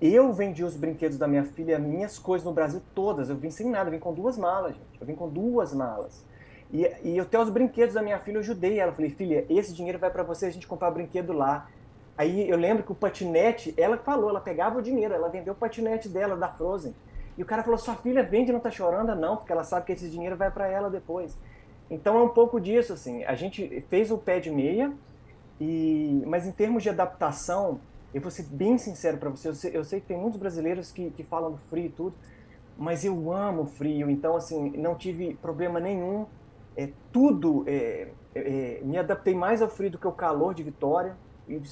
eu vendi os brinquedos da minha filha, minhas coisas no Brasil todas. Eu vim sem nada, eu vim com duas malas, gente. Eu vim com duas malas. E, e até os brinquedos da minha filha eu ajudei ela. Falei, filha, esse dinheiro vai para você a gente comprar brinquedo lá. Aí eu lembro que o patinete, ela falou, ela pegava o dinheiro, ela vendeu o patinete dela, da Frozen. E o cara falou, sua filha vende não tá chorando? Não, porque ela sabe que esse dinheiro vai para ela depois. Então é um pouco disso, assim. A gente fez o pé de meia, e... mas em termos de adaptação, eu vou ser bem sincero para você, eu sei, eu sei, que tem muitos brasileiros que, que falam do frio e tudo, mas eu amo frio, então assim, não tive problema nenhum, é, tudo, é, é, me adaptei mais ao frio do que ao calor de Vitória,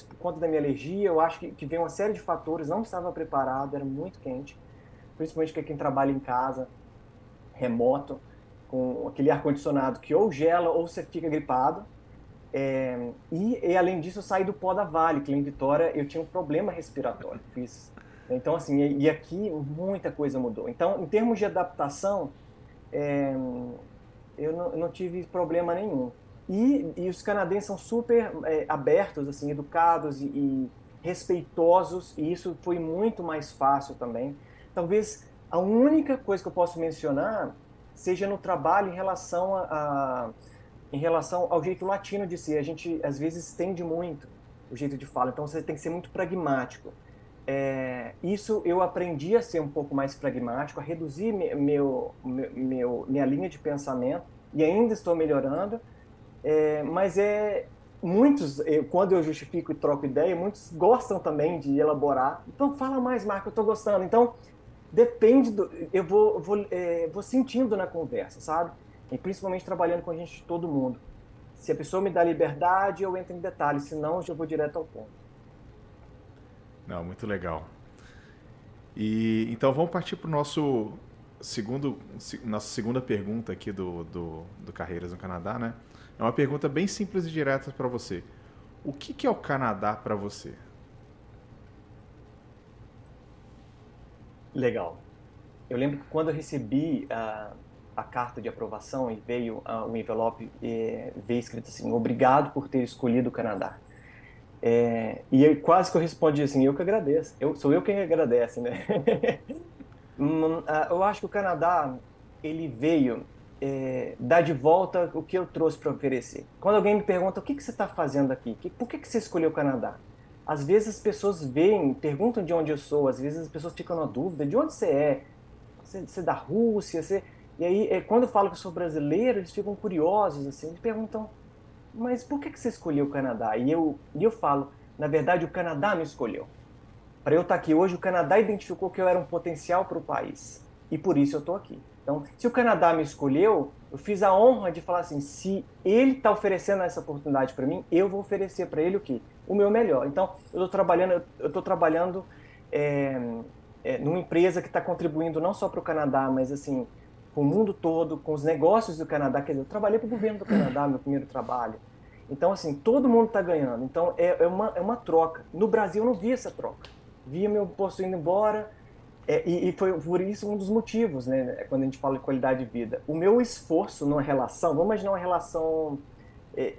por conta da minha alergia, eu acho que, que veio uma série de fatores, não estava preparado, era muito quente, principalmente para quem trabalha em casa, remoto, com aquele ar-condicionado que ou gela ou você fica gripado. É, e, e, além disso, eu saí do pó da Vale, que em Vitória eu tinha um problema respiratório. Fiz, então, assim, e, e aqui muita coisa mudou. Então, em termos de adaptação, é, eu, não, eu, não, tive problema nenhum. E, e os canadenses são super é, abertos, assim, educados e, respeitosos, e isso foi muito mais fácil também. Talvez a única coisa que eu posso mencionar seja no trabalho em relação a, a, em relação ao jeito latino de ser. A gente às vezes estende muito o jeito de falar, então você tem que ser muito pragmático. É, isso eu aprendi a ser um pouco mais pragmático, a reduzir meu, meu, minha linha de pensamento e ainda estou melhorando. É, mas é muitos, eu, quando eu justifico e troco ideia, muitos gostam também de elaborar. Então fala mais, Marco, eu estou gostando. Então depende do. Eu vou, vou, é, vou sentindo na conversa, sabe? E principalmente trabalhando com a gente, todo mundo. Se a pessoa me dá liberdade, eu entro em detalhes, senão eu vou direto ao ponto. Não, muito legal. E então vamos partir para o nosso segundo, nossa segunda pergunta aqui do, do, do Carreiras no Canadá, né? É uma pergunta bem simples e direta para você. O que, que é o Canadá para você? Legal. Eu lembro que quando eu recebi a, a carta de aprovação e veio uh, o envelope, e veio escrito assim: Obrigado por ter escolhido o Canadá. É, e eu, quase que eu respondi assim: Eu que agradeço. Eu, sou eu quem agradece, né? Hum, ah, eu acho que o Canadá ele veio é, dar de volta o que eu trouxe para oferecer. Quando alguém me pergunta o que, que você está fazendo aqui, por que, que você escolheu o Canadá? às vezes as pessoas veem, perguntam de onde eu sou, às vezes as pessoas ficam na dúvida, de onde você é? Você, você é da Rússia? Você... E aí, é, quando eu falo que eu sou brasileiro, eles ficam curiosos, assim, eles perguntam, mas por que, você escolheu o Canadá? E eu, e eu falo, na verdade, o Canadá me escolheu. Para eu estar aqui hoje, o Canadá identificou que eu era um potencial para o país. E por isso eu estou aqui. Então, se o Canadá me escolheu, eu fiz a honra de falar assim: se ele está oferecendo essa oportunidade para mim, eu vou oferecer para ele o quê? O meu melhor. Então, eu estou trabalhando, eu estou trabalhando é, é, numa empresa que está contribuindo não só para o Canadá, mas assim com o mundo todo, com os negócios do Canadá. Quer dizer, eu trabalhei para o governo do Canadá, meu primeiro trabalho. Então, assim, todo mundo está ganhando. Então, é, é, uma, é uma troca. No Brasil, eu não vi essa troca. Via meu posto indo embora, é, e, e, foi por isso um dos motivos, né, quando a gente fala de qualidade de vida. O meu esforço numa relação, vamos imaginar uma relação. É,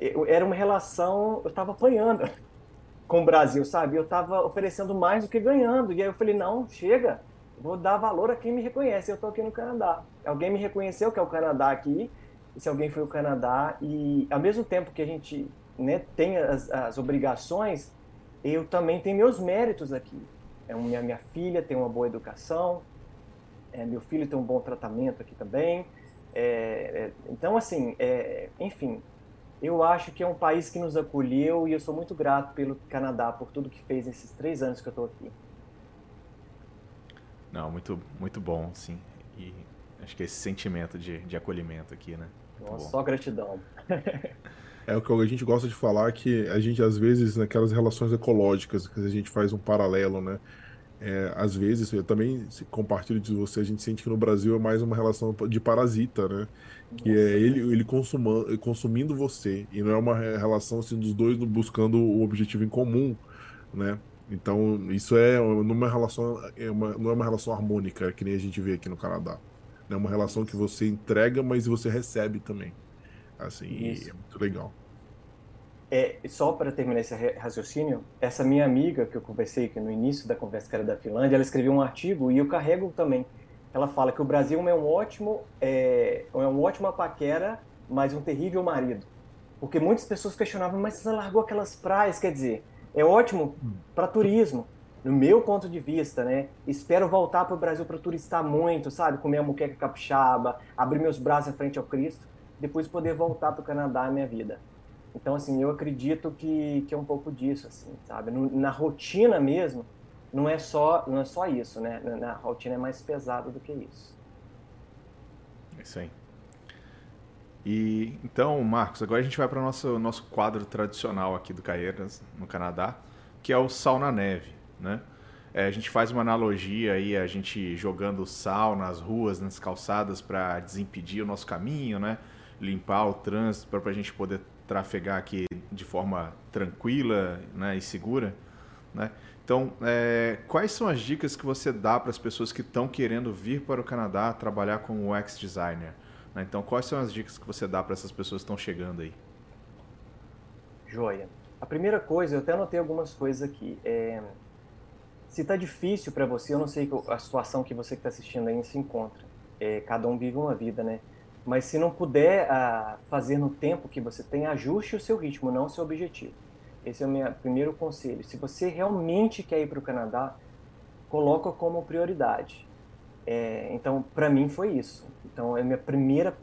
é, era uma relação, eu estava apanhando com o Brasil, sabe? Eu estava oferecendo mais do que ganhando. E aí eu falei: não, chega, vou dar valor a quem me reconhece. Eu estou aqui no Canadá. Alguém me reconheceu que é o Canadá aqui, e se alguém foi o Canadá, e ao mesmo tempo que a gente né, tem as, as obrigações, eu também tenho meus méritos aqui é minha, minha filha tem uma boa educação, é, meu filho tem um bom tratamento aqui também. É, é, então, assim, é, enfim, eu acho que é um país que nos acolheu e eu sou muito grato pelo Canadá, por tudo que fez nesses três anos que eu estou aqui. Não, muito, muito bom, sim. E acho que esse sentimento de, de acolhimento aqui, né? Nossa, só gratidão. É o que a gente gosta de falar que a gente, às vezes, naquelas relações ecológicas, que a gente faz um paralelo, né? É, às vezes, eu também compartilho de você, a gente sente que no Brasil é mais uma relação de parasita, né? Que Nossa. é ele, ele consumando, consumindo você, e não é uma relação assim, dos dois buscando o objetivo em comum, né? Então, isso é numa relação, é uma, não é uma relação harmônica, que nem a gente vê aqui no Canadá. É uma relação que você entrega, mas você recebe também. Assim, é muito legal. É, só para terminar esse raciocínio, essa minha amiga que eu conversei que no início da conversa que era da Finlândia, ela escreveu um artigo e eu carrego também. Ela fala que o Brasil é um ótimo, é, é um ótimo paquera, mas um terrível marido. Porque muitas pessoas questionavam, mas você largou aquelas praias, quer dizer, é ótimo para turismo, no meu ponto de vista, né? Espero voltar para o Brasil para turistar muito, sabe? Comer a muqueca capixaba, abrir meus braços em frente ao Cristo depois poder voltar para o Canadá na minha vida. Então, assim, eu acredito que, que é um pouco disso, assim, sabe? Na rotina mesmo, não é só, não é só isso, né? Na rotina é mais pesado do que isso. Isso aí. E então, Marcos, agora a gente vai para o nosso, nosso quadro tradicional aqui do Caeiras, no Canadá, que é o sal na neve, né? É, a gente faz uma analogia aí, a gente jogando sal nas ruas, nas calçadas para desimpedir o nosso caminho, né? Limpar o trânsito para a gente poder trafegar aqui de forma tranquila né? e segura, né? Então, é, quais são as dicas que você dá para as pessoas que estão querendo vir para o Canadá trabalhar como UX designer? Né? Então, quais são as dicas que você dá para essas pessoas que estão chegando aí? Joia. A primeira coisa, eu até anotei algumas coisas aqui. É, se está difícil para você, eu não sei a situação que você que está assistindo aí se encontra. É, cada um vive uma vida, né? Mas se não puder ah, fazer no tempo que você tem, ajuste o seu ritmo, não o seu objetivo. Esse é o meu primeiro conselho. Se você realmente quer ir para o Canadá, coloca como prioridade. É, então, para mim foi isso. Então, a minha primeira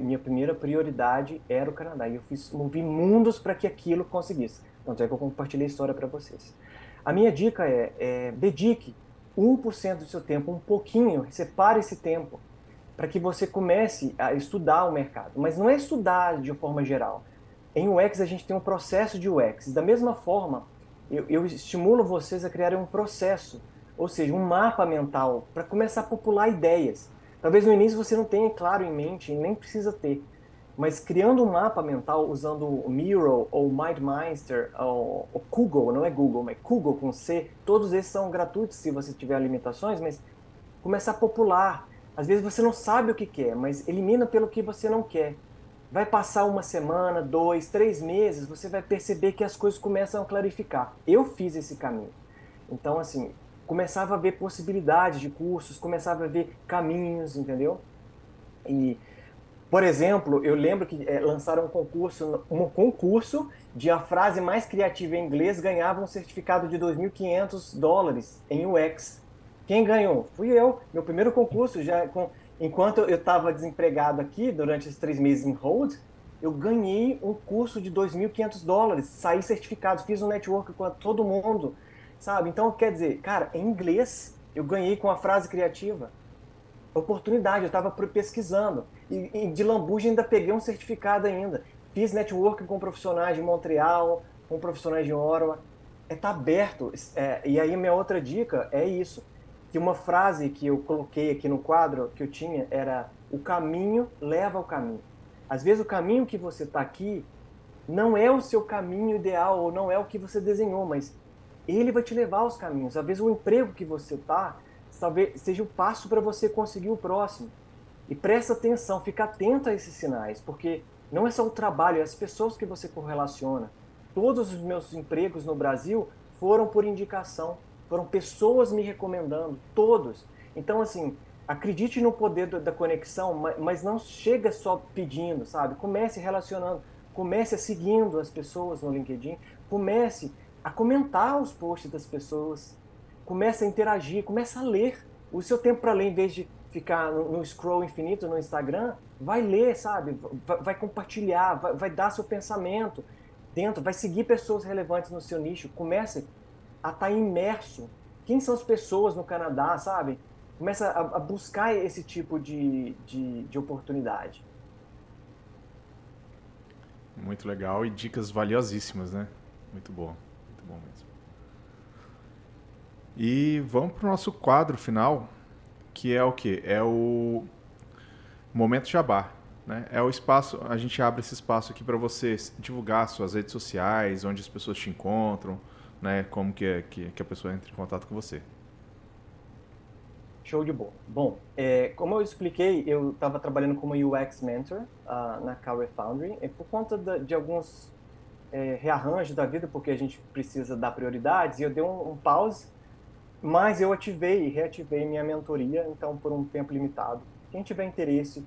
minha primeira prioridade era o Canadá. E eu fiz movi mundos para que aquilo conseguisse. Tanto é que eu compartilhei a história para vocês. A minha dica é, é dedique 1% do seu tempo, um pouquinho, separe esse tempo para que você comece a estudar o mercado. Mas não é estudar de forma geral. Em UX a gente tem um processo de UX. Da mesma forma, eu, eu estimulo vocês a criarem um processo, ou seja, um mapa mental para começar a popular ideias. Talvez no início você não tenha claro em mente, nem precisa ter, mas criando um mapa mental usando o Miro ou MindMeister ou, ou Google, não é Google, mas Google com C, todos esses são gratuitos se você tiver limitações, mas começar a popular. Às vezes você não sabe o que quer, mas elimina pelo que você não quer. Vai passar uma semana, dois, três meses, você vai perceber que as coisas começam a clarificar. Eu fiz esse caminho. Então, assim, começava a ver possibilidades de cursos, começava a ver caminhos, entendeu? E, por exemplo, eu lembro que é, lançaram um concurso, um concurso de a frase mais criativa em inglês ganhava um certificado de 2.500 dólares em UX. Quem ganhou? Fui eu. Meu primeiro concurso, já com enquanto eu estava desempregado aqui, durante esses três meses em Hold, eu ganhei um curso de 2.500 dólares, saí certificado, fiz um network com todo mundo, sabe? Então, quer dizer, cara, em inglês, eu ganhei com a frase criativa. Oportunidade, eu estava pesquisando. E, e de lambuja ainda peguei um certificado ainda. Fiz network com profissionais de Montreal, com profissionais de Ottawa. É tá aberto. É, e aí minha outra dica é isso que uma frase que eu coloquei aqui no quadro que eu tinha era o caminho leva ao caminho. Às vezes o caminho que você está aqui não é o seu caminho ideal ou não é o que você desenhou, mas ele vai te levar aos caminhos. Às vezes o emprego que você está talvez seja o passo para você conseguir o próximo. E presta atenção, fica atento a esses sinais, porque não é só o trabalho, é as pessoas que você correlaciona. Todos os meus empregos no Brasil foram por indicação foram pessoas me recomendando, todos. Então, assim, acredite no poder da conexão, mas não chega só pedindo, sabe? Comece relacionando, comece seguindo as pessoas no LinkedIn, comece a comentar os posts das pessoas, comece a interagir, comece a ler. O seu tempo para ler, em vez de ficar no, scroll infinito no Instagram, vai ler, sabe? Vai, compartilhar, vai, vai, dar seu pensamento dentro, vai seguir pessoas relevantes no seu nicho. Comece a estar tá imerso. Quem são as pessoas no Canadá, sabe? Começa a, a buscar esse tipo de, de, de oportunidade. Muito legal e dicas valiosíssimas, né? Muito muito bom mesmo. E vamos para o nosso quadro final, que é o que? É o Momento Jabá. Né? É o espaço, a gente abre esse espaço aqui para você divulgar suas redes sociais, onde as pessoas te encontram, né? Como que, é, que, que a pessoa entra em contato com você. Show de bola. Bom, é, como eu expliquei, eu estava trabalhando como UX Mentor uh, na Career Foundry e por conta de, de alguns é, rearranjos da vida, porque a gente precisa dar prioridades, e eu dei um, um pause, mas eu ativei e reativei minha mentoria, então por um tempo limitado. Quem tiver interesse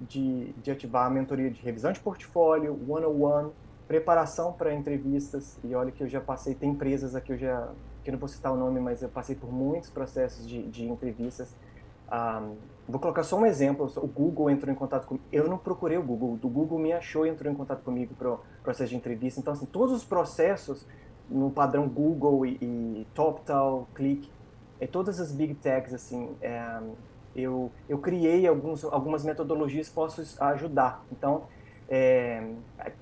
de, de ativar a mentoria de revisão de portfólio, one-on-one, preparação para entrevistas, e olha que eu já passei, tem empresas aqui, eu já, que não vou citar o nome, mas eu passei por muitos processos de, de entrevistas. Um, vou colocar só um exemplo, o Google entrou em contato comigo, eu não procurei o Google, o Google me achou e entrou em contato comigo para o processo de entrevista, então assim, todos os processos no padrão Google e, e TopTal, Click, e todas as big techs, assim, é, eu, eu criei alguns, algumas metodologias que posso ajudar. Então, É,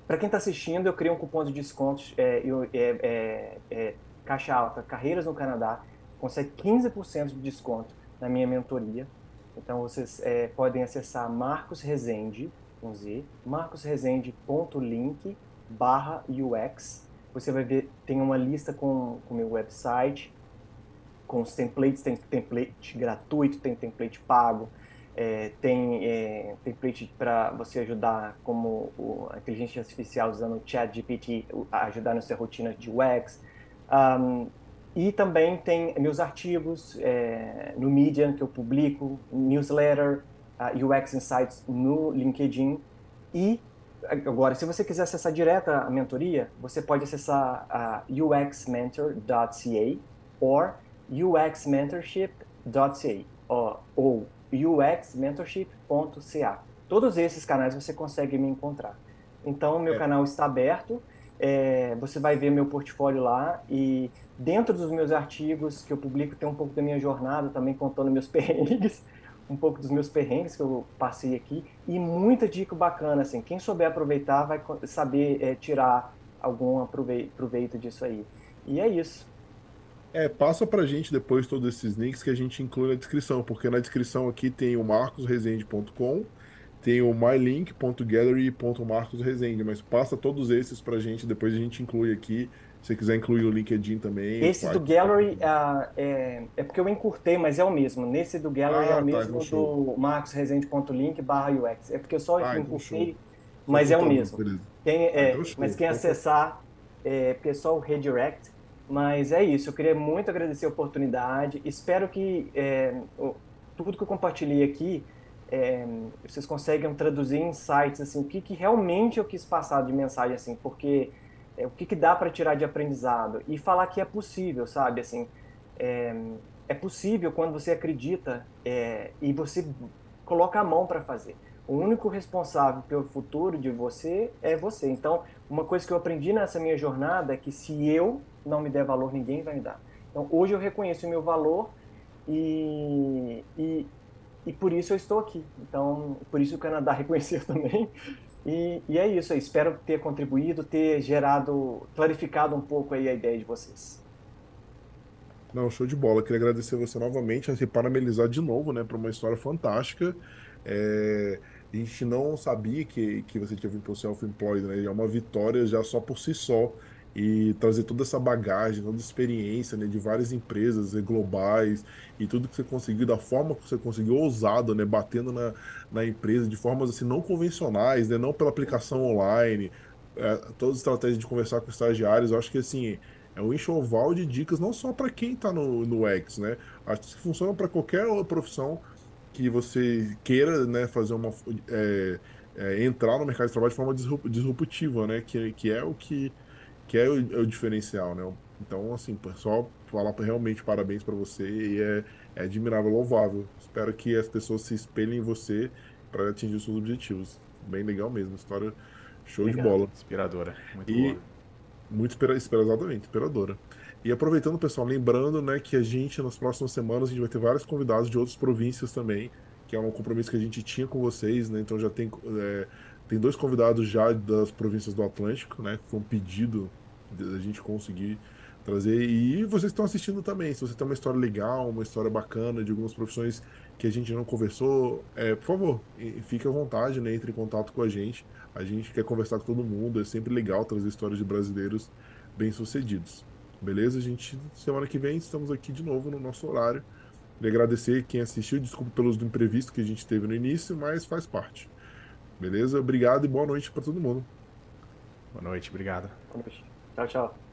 para quem está assistindo, eu criei um cupom de desconto, é, é, é, é, caixa alta, carreiras no Canadá, consegue 15% de desconto na minha mentoria. Então vocês é, podem acessar Marcos Rezende, com Z, marcosrezende.link barra UX. Você vai ver, tem uma lista com o meu website, com os templates, tem template gratuito, tem template pago, é, tem é, template para você ajudar como o, a inteligência artificial usando o chat GPT, ajudar na sua rotina de UX. Um, e também tem meus artigos é, no Medium que eu publico, newsletter, uh, UX Insights no LinkedIn. E agora, se você quiser acessar direto a mentoria, você pode acessar a uh, uxmentor.ca ou uxmentorship.ca ou, ou uxmentorship.ca. Todos esses canais você consegue me encontrar. Então, meu é. canal está aberto. É, você vai ver meu portfólio lá e dentro dos meus artigos que eu publico tem um pouco da minha jornada também contando meus perrengues, um pouco dos meus perrengues que eu passei aqui e muita dica bacana assim. Quem souber aproveitar vai saber é, tirar algum proveito disso aí. E é isso. É, passa pra gente depois todos esses links que a gente inclui na descrição, porque na descrição aqui tem o marcosresende.com, tem o mylink.gallery.marcosresende, mas passa todos esses pra gente, depois a gente inclui aqui. Se você quiser incluir o LinkedIn também. Esse do Gallery uh, é, é porque eu encurtei, mas é o mesmo. Nesse do Gallery ah, é o tá, mesmo então do marcosresende.link barra UX. É porque eu só ah, então encurtei, então mas é o mesmo. Quem, é, então mas quem acessar, é, pessoal redirect, mas é isso, eu queria muito agradecer a oportunidade. Espero que é, tudo que eu compartilhei aqui é, vocês conseguem traduzir insights, assim, o que, que realmente eu quis passar de mensagem, assim, porque é, o que, que dá para tirar de aprendizado e falar que é possível, sabe, assim, é, é possível quando você acredita é, e você coloca a mão para fazer. O único responsável pelo futuro de você é você. Então, uma coisa que eu aprendi nessa minha jornada é que se eu não me der valor, ninguém vai me dar. Então, hoje eu reconheço o meu valor e, e, e por isso eu estou aqui. Então, por isso o Canadá reconheceu também. E, e é isso. Espero ter contribuído, ter gerado, clarificado um pouco aí a ideia de vocês. Não, show de bola. Queria agradecer você novamente, se parabenizar de novo, né, por uma história fantástica. É, a gente não sabia que, que você tinha vindo para o self-employed, né? É uma vitória já só por si só. E trazer toda essa bagagem, toda a experiência né, de várias empresas né, globais e tudo que você conseguiu, da forma que você conseguiu, ousado, né, batendo na, na empresa de formas assim não convencionais, né, não pela aplicação online, é, todas as estratégias de conversar com estagiários, eu acho que assim é um enxoval de dicas não só para quem está no, no X, né? Acho que funciona para qualquer profissão que você queira né, fazer uma. É, é, entrar no mercado de trabalho de forma disruptiva, né? Que, que é o que, que é o, é o diferencial, né? Então, assim, só falar realmente parabéns para você e é, é admirável, louvável. Espero que as pessoas se espelhem em você para atingir os seus objetivos. Bem legal mesmo, história show Obrigado. de bola. Inspiradora, muito e, boa. Muito inspira, exatamente, inspiradora. E aproveitando, pessoal, lembrando né, que a gente, nas próximas semanas, a gente vai ter vários convidados de outras províncias também, que é um compromisso que a gente tinha com vocês, né? Então já tem, é, tem dois convidados já das províncias do Atlântico, né? Que foi um pedido da gente conseguir trazer. E vocês estão assistindo também. Se você tem uma história legal, uma história bacana de algumas profissões que a gente não conversou, é, por favor, fique à vontade, né? Entre em contato com a gente. A gente quer conversar com todo mundo. É sempre legal trazer histórias de brasileiros bem-sucedidos. Beleza? A gente, semana que vem, estamos aqui de novo no nosso horário. Queria agradecer quem assistiu, desculpa pelos imprevistos que a gente teve no início, mas faz parte. Beleza? Obrigado e boa noite para todo mundo. Boa noite, obrigado. Boa noite. Tchau, tchau.